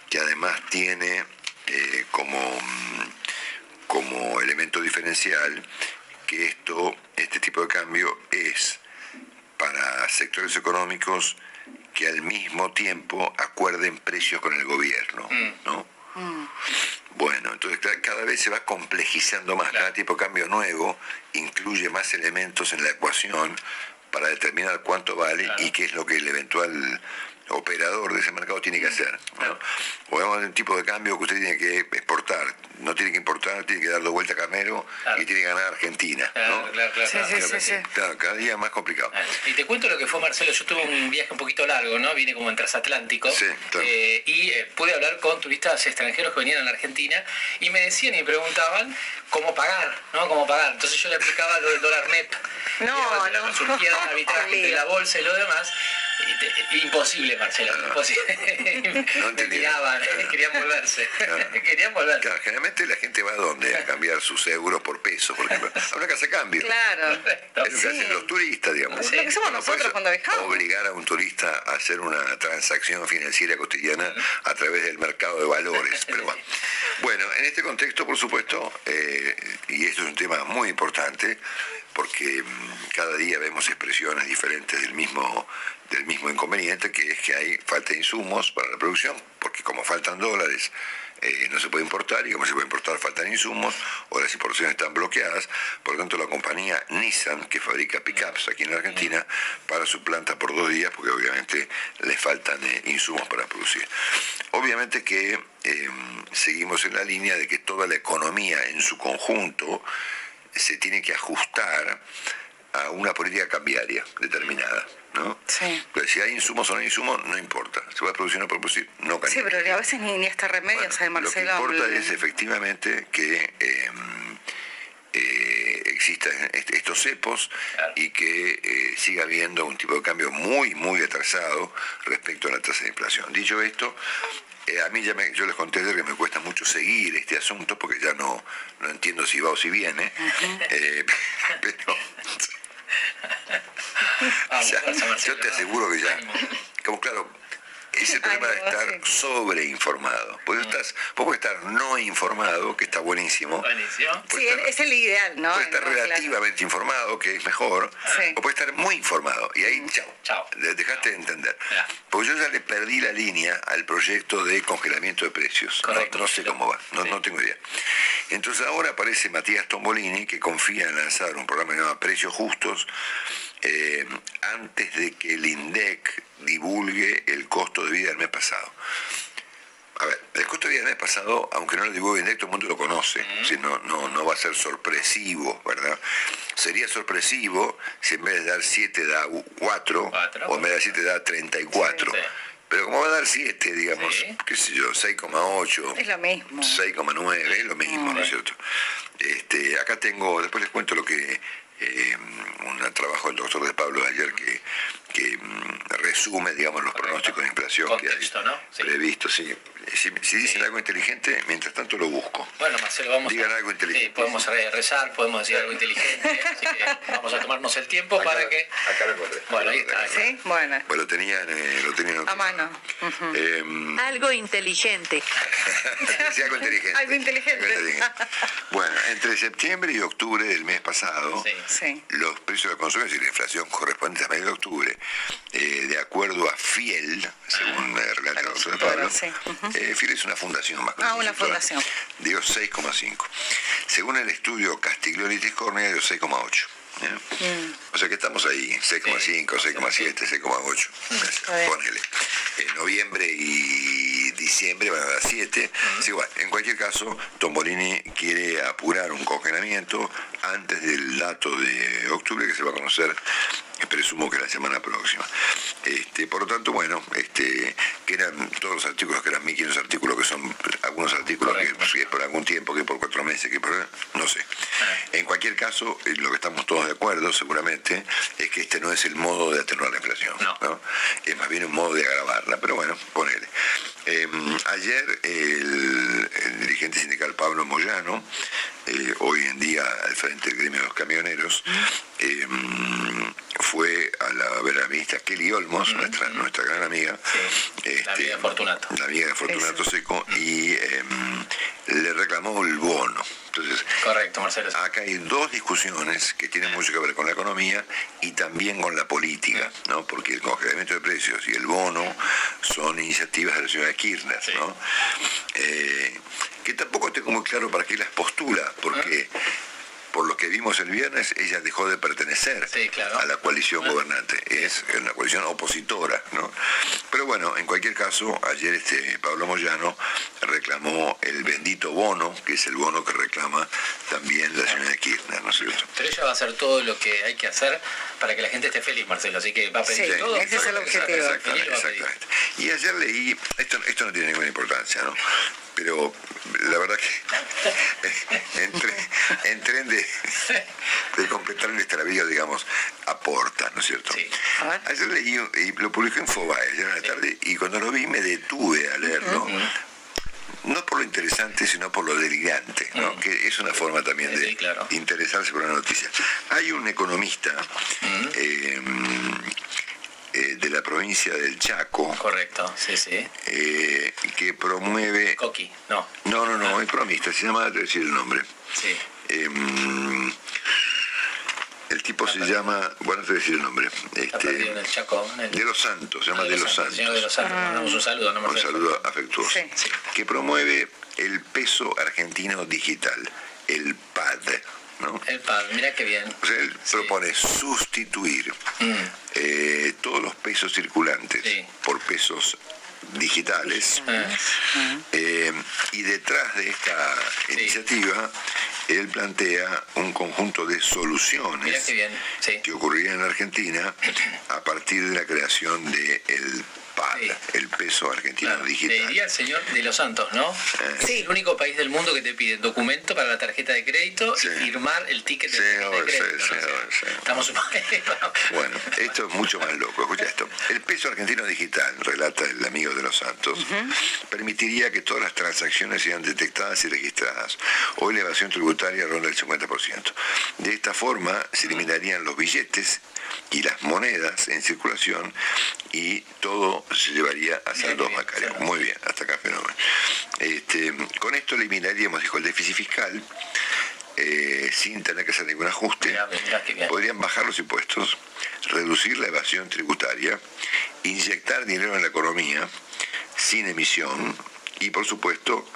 que además tiene eh, como, mm, como elemento diferencial que esto, este tipo de cambio es para sectores económicos que al mismo tiempo acuerden precios con el gobierno, ¿no? Bueno, entonces ca- cada vez se va complejizando más, cada tipo de cambio nuevo incluye más elementos en la ecuación para determinar cuánto vale y qué es lo que el eventual operador de ese mercado tiene que hacer. ¿no? O a un tipo de cambio que usted tiene que exportar, no tiene que importar, tiene que darle vuelta a Carnero y tiene que ganar Argentina. ¿no?
Claro, claro, claro, claro.
Cada día más complicado.
Y te cuento lo que fue Marcelo, yo tuve un viaje un poquito largo, ¿no? Vine como en transatlántico. eh, y eh, pude hablar con turistas extranjeros que venían a la Argentina y me decían y me preguntaban cómo pagar, ¿no? Cómo pagar. Entonces yo le explicaba lo del dólar MEP.
No,
no. La surgía de arbitraje <laughs> de la bolsa y lo demás. Imposible, Marcelo, imposible. <laughs>
No entendí.
Miraban, querían volverse. <laughs> querían volverse.
Claro, generalmente la gente va a dónde? A cambiar sus euros por pesos, por ejemplo. <laughs> A una casa de cambio.
Claro.
Es lo que hacen los turistas, digamos.
Es lo que somos
No
nosotros
puedes
cuando viajamos.
Obligar a un turista a hacer una transacción financiera cotidiana a través del mercado de valores. Pero bueno. Bueno, en este contexto, por supuesto, eh, y esto es un tema muy importante, porque mm, cada día vemos expresiones diferentes del mismo, del mismo inconveniente, que es que hay falta de insumos para la producción, porque como faltan dólares, eh, no se puede importar, y como se puede importar faltan insumos, o las importaciones están bloqueadas, por lo tanto la compañía Nissan, que fabrica pickups aquí en la Argentina, para su planta por dos días, porque obviamente le faltan eh, insumos para producir. Obviamente que eh, seguimos en la línea de que toda la economía en su conjunto se tiene que ajustar a una política cambiaria determinada. ¿No? Pero si hay insumos o no hay insumos, no importa. Se va a producir o no producir, no calienta.
Sí, pero a veces ni, ni hasta remedios hay, Marcelo.
Lo que importa es efectivamente que em, eh, existan estos cepos y que eh, siga habiendo un tipo de cambio muy, muy atrasado respecto a la tasa de inflación. Dicho esto, eh, a mí ya me, yo les conté ayer que me cuesta mucho seguir este asunto porque ya no, no entiendo si va o si viene. <laughs> <laughs> Pero, yo te aseguro que ya, como claro, es el problema de estar sobreinformado. Porque estás, vos puedes estar no informado, que está buenísimo.
Sí, es el ideal, ¿no?
Puedes estar relativamente informado, que es mejor. O puedes estar muy informado. Y ahí, chao. chao. Dejaste de entender. Porque yo ya le perdí la línea al proyecto de congelamiento de precios. No, sé cómo va, no, no tengo idea. Entonces ahora aparece Matías Tombolini, que confía en lanzar un programa llamado Precios Justos, eh, antes de que el INDEC divulgue el costo de vida del mes pasado. A ver, el costo de vida del mes pasado, aunque no lo divulgue INDEC, todo el mundo lo conoce, si no, no, no va a ser sorpresivo, ¿verdad? Sería sorpresivo si en vez de dar 7 da 4, o en vez de dar 7 da 34. Pero como va a dar 7, digamos, qué sé yo, 6,8.
Es lo mismo.
6,9, es lo mismo, ¿no es cierto? Este, acá tengo, después les cuento lo que eh, un trabajo del doctor de Pablo ayer que, que mm, resume, digamos, los pronósticos de inflación que hay
¿no?
previsto. Sí. Si, dicen algo inteligente, mientras tanto lo busco.
Bueno, Marcelo, vamos
Digan algo inteligente.
Sí, podemos rezar, podemos decir algo inteligente, así que vamos a tomarnos el tiempo para que...
Acá lo encontré.
Bueno, ahí está.
Sí, bueno.
Pues lo tenían, eh, lo tenían
a mano.
Em,
algo inteligente. <laughs>
sí, algo inteligente.
algo inteligente.
bueno, entre septiembre y octubre del mes pasado, los precios de consumo, y la inflación correspondiente a mes de octubre, eh, de acuerdo a Fiel, según el relata el doctor Pablo, eh, Fiel es una fundación más
Ah, una fundación.
Dio 6,5. Según el estudio Castiglione y Tiscornia, dio 6,8. Mm. O sea que estamos ahí, 6,5, 6,7, 6,8. Ponele. En noviembre y diciembre van a dar 7. igual, en cualquier caso, Tombolini quiere apurar un congelamiento antes del dato de octubre que se va a conocer presumo que la semana próxima. Este, por lo tanto, bueno, este, que eran todos los artículos, que eran 1.500 artículos, que son algunos artículos que, por algún tiempo, que por cuatro meses, que por... no sé. En cualquier caso, eh, lo que estamos todos de acuerdo, seguramente, es que este no es el modo de atenuar la inflación. No. Es más bien un modo de agravarla, pero bueno, ponele. Em, ayer el, dirigente sindical Pablo Moyano, eh, hoy en día al frente del gremio de los camioneros, fue a la, ver a la ministra Kelly Olmos, nuestra, nuestra gran amiga.
Este, la amiga de Fortunato.
La amiga de Fortunato Seco, y em, le reclamó el bono. Entonces,
Correcto, Marcelo.
Acá hay dos discusiones que tienen mucho que ver con la economía y también con la política, ¿no? Porque el congelamiento de precios y el bono son iniciativas de la señora Kirchner, ¿no? Eh, que tampoco tengo muy claro para qué las postula, porque por lo que vimos el viernes, ella dejó de pertenecer a la coalición gobernante. Es una coalición opositora, ¿no? Pero bueno, en cualquier caso, ayer este Pablo Moyano reclamó el bendito bono, que es el bono que reclama también la señora Kirchner, ¿no es cierto?
Pero ella va a hacer todo lo que hay que hacer para que la gente esté feliz, Marcelo, así que va a pedir todo.
Ese es el objetivo.
Exactamente, Y ayer leí, esto, esto no tiene ninguna importancia, ¿no? Pero la verdad que en tren de, de completar el extravío, digamos, aporta, ¿no es cierto? Ayer leí, y lo publicó en Fobae ayer en la tarde, y cuando lo vi me detuve a leerlo. No por lo interesante, sino por lo delirante, ¿no? que es una forma también de interesarse por la noticia. Hay un economista eh, de la provincia del Chaco.
Correcto, sí, sí.
Eh, que promueve...
Coqui, no.
No, no, no, es promista, se llama, te decir el nombre.
Sí.
Em, el tipo se llama, bueno, te decir el nombre.
Este, en el Chaco.
De los Santos, se llama de los Santos.
Señor de los Santos, mandamos un saludo. No
un saludo afectuoso. Que promueve el peso argentino digital, el PAD.
El PAD, mira qué bien.
él propone sustituir mm. Eh, todos los pesos circulantes por pesos digitales. Eh, y detrás de esta iniciativa él plantea un conjunto de soluciones que ocurrirían en Argentina a partir de la creación del el el peso argentino digital.
Le diría el señor de los Santos, ¿no?
Eh.
Es el único país del mundo que te pide documento para la tarjeta de crédito y firmar el ticket de, tarjeta de crédito. Estamos
Bueno, esto es mucho más loco. Escucha esto. El peso argentino digital, relata el amigo de los Santos, permitiría que todas las transacciones sean detectadas y registradas. Hoy la evasión tributaria ronda el 50%. De esta forma se eliminarían los billetes y las monedas en circulación y todo se llevaría a saldos bancarios. Muy bien, hasta acá fenómeno. Este, con esto eliminaríamos, dijo, el déficit fiscal eh, sin tener que hacer ningún ajuste. Podrían bajar los impuestos, reducir la evasión tributaria, inyectar dinero en la economía sin emisión y, por supuesto,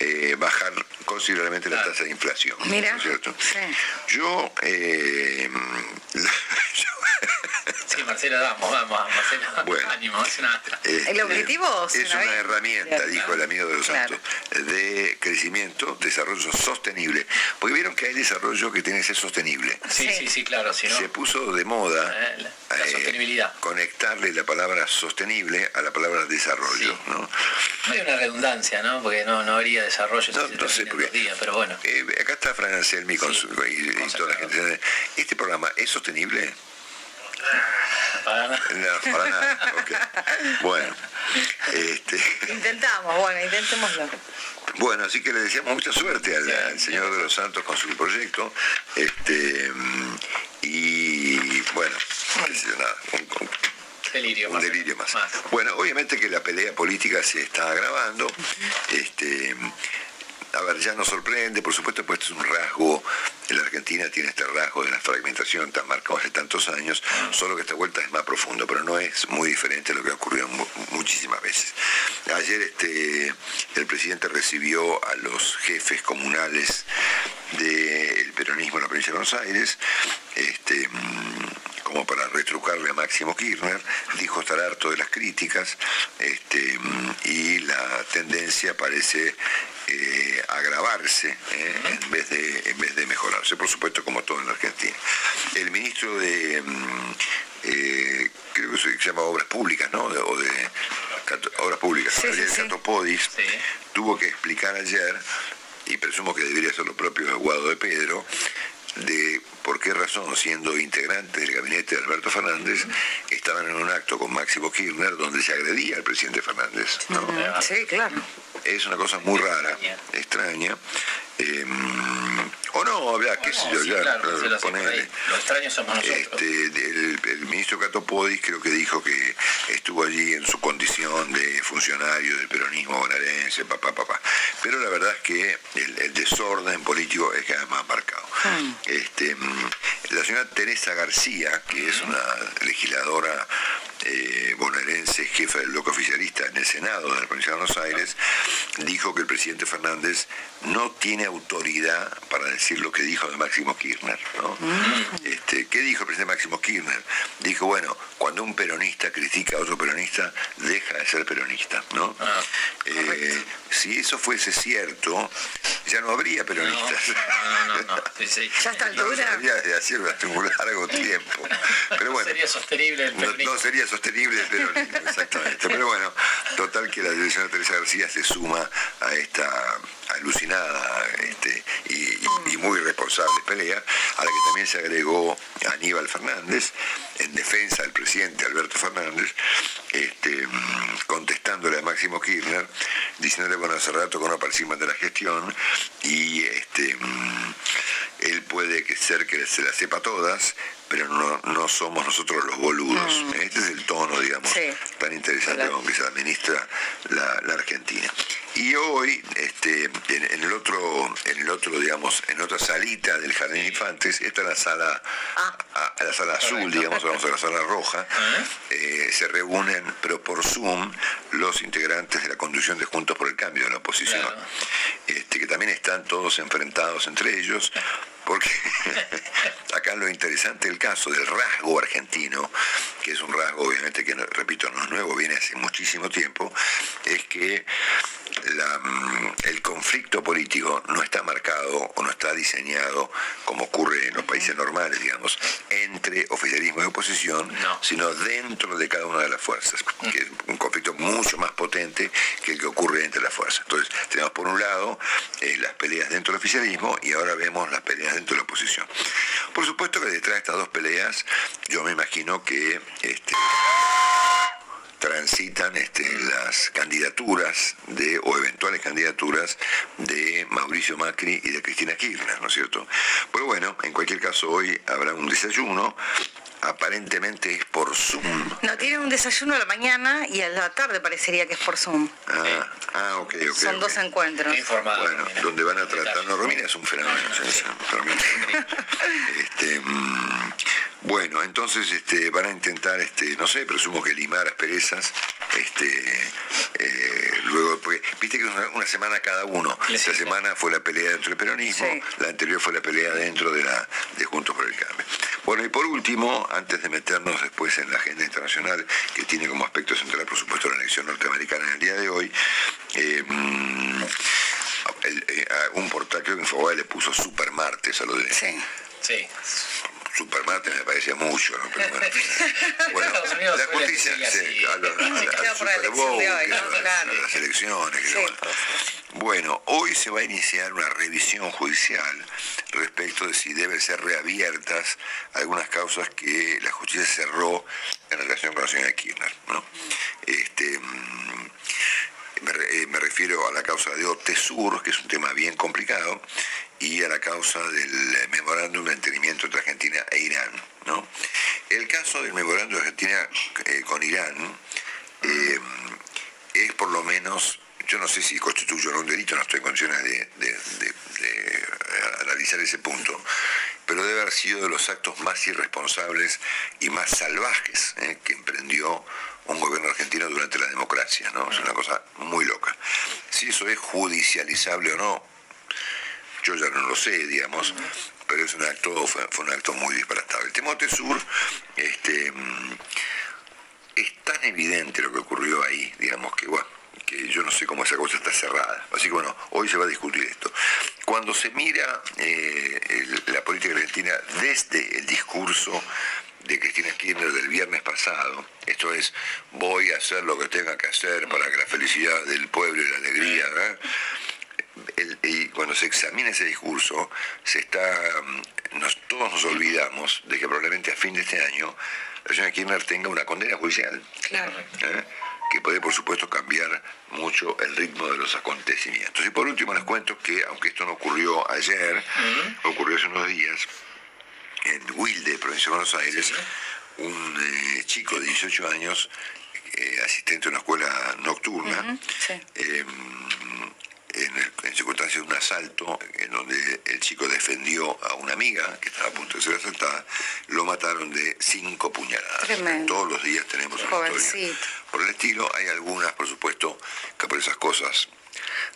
eh, bajar considerablemente la tasa de inflación.
Mira.
¿cierto? Yo, eh, <laughs>
Sí, Marcelo, vamos, vamos, Marcelo.
Bueno,
ánimo, es una...
Este,
¿El objetivo?
Es una herramienta, dijo el amigo de los Santos, de crecimiento, desarrollo sostenible. Porque vieron que hay desarrollo que tiene que ser sostenible.
Sí, sí, sí, claro. Si no,
Se puso de moda
eh, la, la
eh,
sostenibilidad.
conectarle la palabra sostenible a la palabra desarrollo. ¿no?
Hay una redundancia, ¿no? Porque no, no habría desarrollo
No,
si
no sé, porque-
días, pero bueno.
Eh, acá está Fran Anselmi con su, y, y toda la gente. ¿Este programa es sostenible?
Para nada.
No, para nada. ok. Bueno, este,
Intentamos, bueno, intentémoslo.
bueno, así que le deseamos mucha suerte al, al señor de los Santos con su proyecto. Este, y bueno, nada, un- un-
Delirio.
un delirio más. Bueno, obviamente que la pelea política se está agravando. Este, a ver, ya nos sorprende, por supuesto, pues es un rasgo, la Argentina tiene este rasgo de la fragmentación tan marcado hace tantos años, solo que esta vuelta es más profundo, pero no es muy diferente a lo que ha ocurrido mu- muchísimas veces. Ayer este, el presidente recibió a los jefes comunales del peronismo en la provincia de Buenos Aires, este, mm, como para retrucarle a Máximo Kirchner, dijo estar harto de las críticas este, mm, y la tendencia parece eh, agravarse eh, en, vez de, en vez de mejorarse, por supuesto como todo en la Argentina. El ministro de, mm, eh, creo que se llama Obras Públicas, ¿no? De- o de Cato- Obras Públicas,
Sí, sí.
Catopodis, tuvo que explicar ayer, y presumo que debería ser lo propio de Guado de Pedro, de por qué razón, siendo integrante del gabinete de Alberto Fernández, estaban en un acto con Máximo Kirchner donde se agredía al presidente Fernández. ¿no?
Sí, claro.
Es una cosa muy rara, extraña. eh, o no, habrá, qué sé yo,
sí,
ya,
claro,
ponele.
ahí. Los extraños somos nosotros.
Este, el, el ministro Catopodis creo que dijo que estuvo allí en su condición de funcionario del peronismo bonaerense, papá, papá. Pero la verdad es que el, el desorden político es cada vez más marcado. Este, mm, la señora Teresa García, que es una legisladora eh, bonaerense, jefa del bloque oficialista en el Senado de la provincia de Buenos Aires, dijo que el presidente Fernández no tiene autoridad para decir lo que dijo de Máximo Kirchner. ¿no? Este, ¿Qué dijo el presidente Máximo Kirchner? Dijo, bueno, cuando un peronista critica a otro peronista, deja de ser peronista. ¿no? Eh, si eso fuese cierto, ya no habría peronistas.
No, no, no. Sí, sí. <laughs>
Ya
No
altura.
habría de hace un largo tiempo. <laughs> Pero bueno,
Sería sostenible el
no,
peronismo.
no sería sostenible peronismo, <laughs> exactamente. Pero bueno, total que la dirección de Teresa García se suma a esta alucinada este, y, y- y muy responsable pelea, a la que también se agregó Aníbal Fernández, en defensa del presidente Alberto Fernández, este, contestándole a Máximo Kirchner, diciéndole, bueno, hace rato que no participan de la gestión y este, mm, él puede que ser que se la sepa todas, pero no, no somos nosotros los boludos. Este es el tono, digamos,
Sí.
tan interesante con que se administra la, la Argentina. Y hoy, este, en, en el otro, en el otro, digamos, en otra salita del Jardín Infantes, esta es la sala, a- a la sala azul, digamos, vamos a la sala roja, <laughs> eh, se reúnen, pero por Zoom, los integrantes de la conducción de Juntos por el Cambio de la oposición, este, que también están todos enfrentados entre ellos, porque <laughs> acá lo interesante del caso del rasgo argentino, que es un rasgo obviamente que, repito, no es nuevo, viene hace muchísimo tiempo, es que la, mm, el conflicto político no está marcado o no está está diseñado como ocurre en los países normales, digamos, entre oficialismo y oposición, sino dentro de cada una de las fuerzas, que es un conflicto mucho más potente que el que ocurre entre las fuerzas. Entonces, tenemos por un lado eh, las peleas dentro del oficialismo y ahora vemos las peleas dentro de la oposición. Por supuesto que detrás de estas dos peleas, yo me imagino que este, transitan este, las candidaturas de, o eventuales candidaturas de Mauricio Macri y de Cristina Kirchner, ¿no es cierto? Pero bueno, en cualquier caso hoy habrá un desayuno aparentemente es por Zoom.
No, tiene un desayuno a la mañana y a la tarde parecería que es por Zoom.
Ah, ah ok, ok.
Son dos encuentros.
bueno, donde van a tratar. No, Romina es un fenómeno. <laughs> este, mm, bueno, entonces este, van a intentar, este, no sé, presumo que limar asperezas. Este, eh, luego, porque viste que es una, semana cada uno. Esta semana fue la pelea dentro del peronismo, la anterior fue la pelea dentro de la de Juntos por el Cambio. Bueno, y por último, antes de meternos después en la agenda internacional, que tiene como aspecto central, por supuesto, la elección norteamericana en el día de hoy, eh, mm, eh, un portal, creo que Infobae le puso Super Martes a lo de...
Sí.
Sí.
Supermartes me parece mucho, ¿no? Pero bueno, <laughs> la justicia, sí, a, las elecciones. bueno, hoy se va a iniciar una revisión judicial respecto de si deben ser reabiertas algunas causas que la justicia cerró en relación con la señora Kirchner, ¿no? Este, mm, eh, me, refiero a la causa de OTESUR, que es un tema bien complicado, y a la causa del memorándum de entendimiento entre Argentina e Irán. ¿no? El caso del memorándum de Argentina eh, con Irán eh, es por lo menos, yo no sé si constituye un delito, no estoy en condiciones de, analizar ese punto, pero debe haber sido de los actos más irresponsables y más salvajes que emprendió un gobierno argentino durante la democracia, ¿no? Es una cosa muy loca. Si eso es judicializable o no, yo ya no lo sé, digamos, pero es un acto, fue, un acto muy disparatable. El Temote Sur, este, mm, es tan evidente lo que ocurrió ahí, digamos que que yo no sé cómo esa cosa está cerrada. Así que bueno, hoy se va a discutir esto. Cuando se mira eh, la política argentina desde el discurso de Cristina Kirchner del viernes pasado, esto es, voy a hacer lo que tenga que hacer para que la felicidad del pueblo y la alegría, y cuando se examina ese discurso, se está, mm, todos nos olvidamos de que probablemente a fin de este año la señora Kirchner tenga una condena judicial.
Claro.
¿eh? que puede por supuesto cambiar mucho el ritmo de los acontecimientos. Y por último les cuento que, aunque esto no ocurrió ayer, ocurrió hace unos días, en Wilde, provincia de Buenos Aires, un eh, chico de 18 años, eh, asistente a una escuela nocturna, em, en, circunstancias de un asalto en donde el chico defendió a una amiga que estaba a punto de ser asaltada, lo mataron de cinco puñaladas. Todos los días tenemos una historia. Por el estilo, hay algunas, por supuesto, que por esas cosas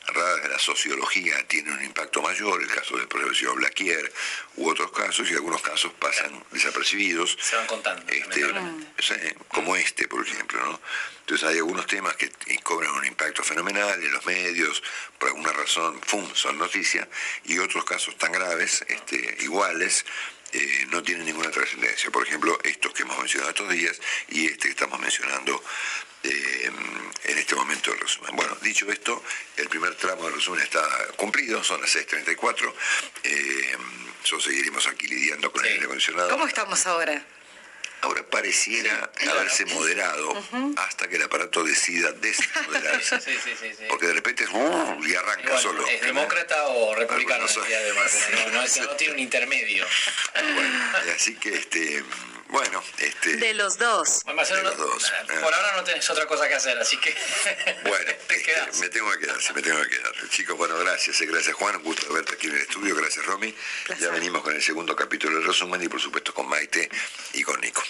raras de la sociología tienen un impacto mayor, el caso del profesor Blaquier u otros casos, y algunos casos pasan desapercibidos.
Se van contando.
Este, como este, por ejemplo. ¿no? Entonces hay algunos temas que cobran un impacto fenomenal en los medios, por alguna razón, ¡fum!, son noticias, y otros casos tan graves, este, iguales, eh, no tienen ninguna trascendencia. Por ejemplo, estos que hemos mencionado estos días y este que estamos mencionando eh, en este momento del resumen. Bueno, dicho esto, el primer tramo del resumen está cumplido, son las 6.34. Eh, seguiremos aquí lidiando con el aire acondicionado.
¿Cómo estamos ahora?
Ahora pareciera haberse moderado hasta que el aparato decida desmoderarse. Porque de repente es uh, y arranca solo.
¿Es demócrata o republicano? No, no, <laughs> tiene un intermedio.
así que este bueno, este.
De los dos.
de los dos.
Por ahora no tenés otra cosa que hacer, así que. <laughs>
Bueno, te este, me tengo que quedar, me tengo que quedar. Chicos, bueno, gracias, eh, gracias Juan, un gusto verte aquí en el estudio, gracias Romy. Ya venimos con el segundo capítulo del resumen y por supuesto con Maite y con Nico.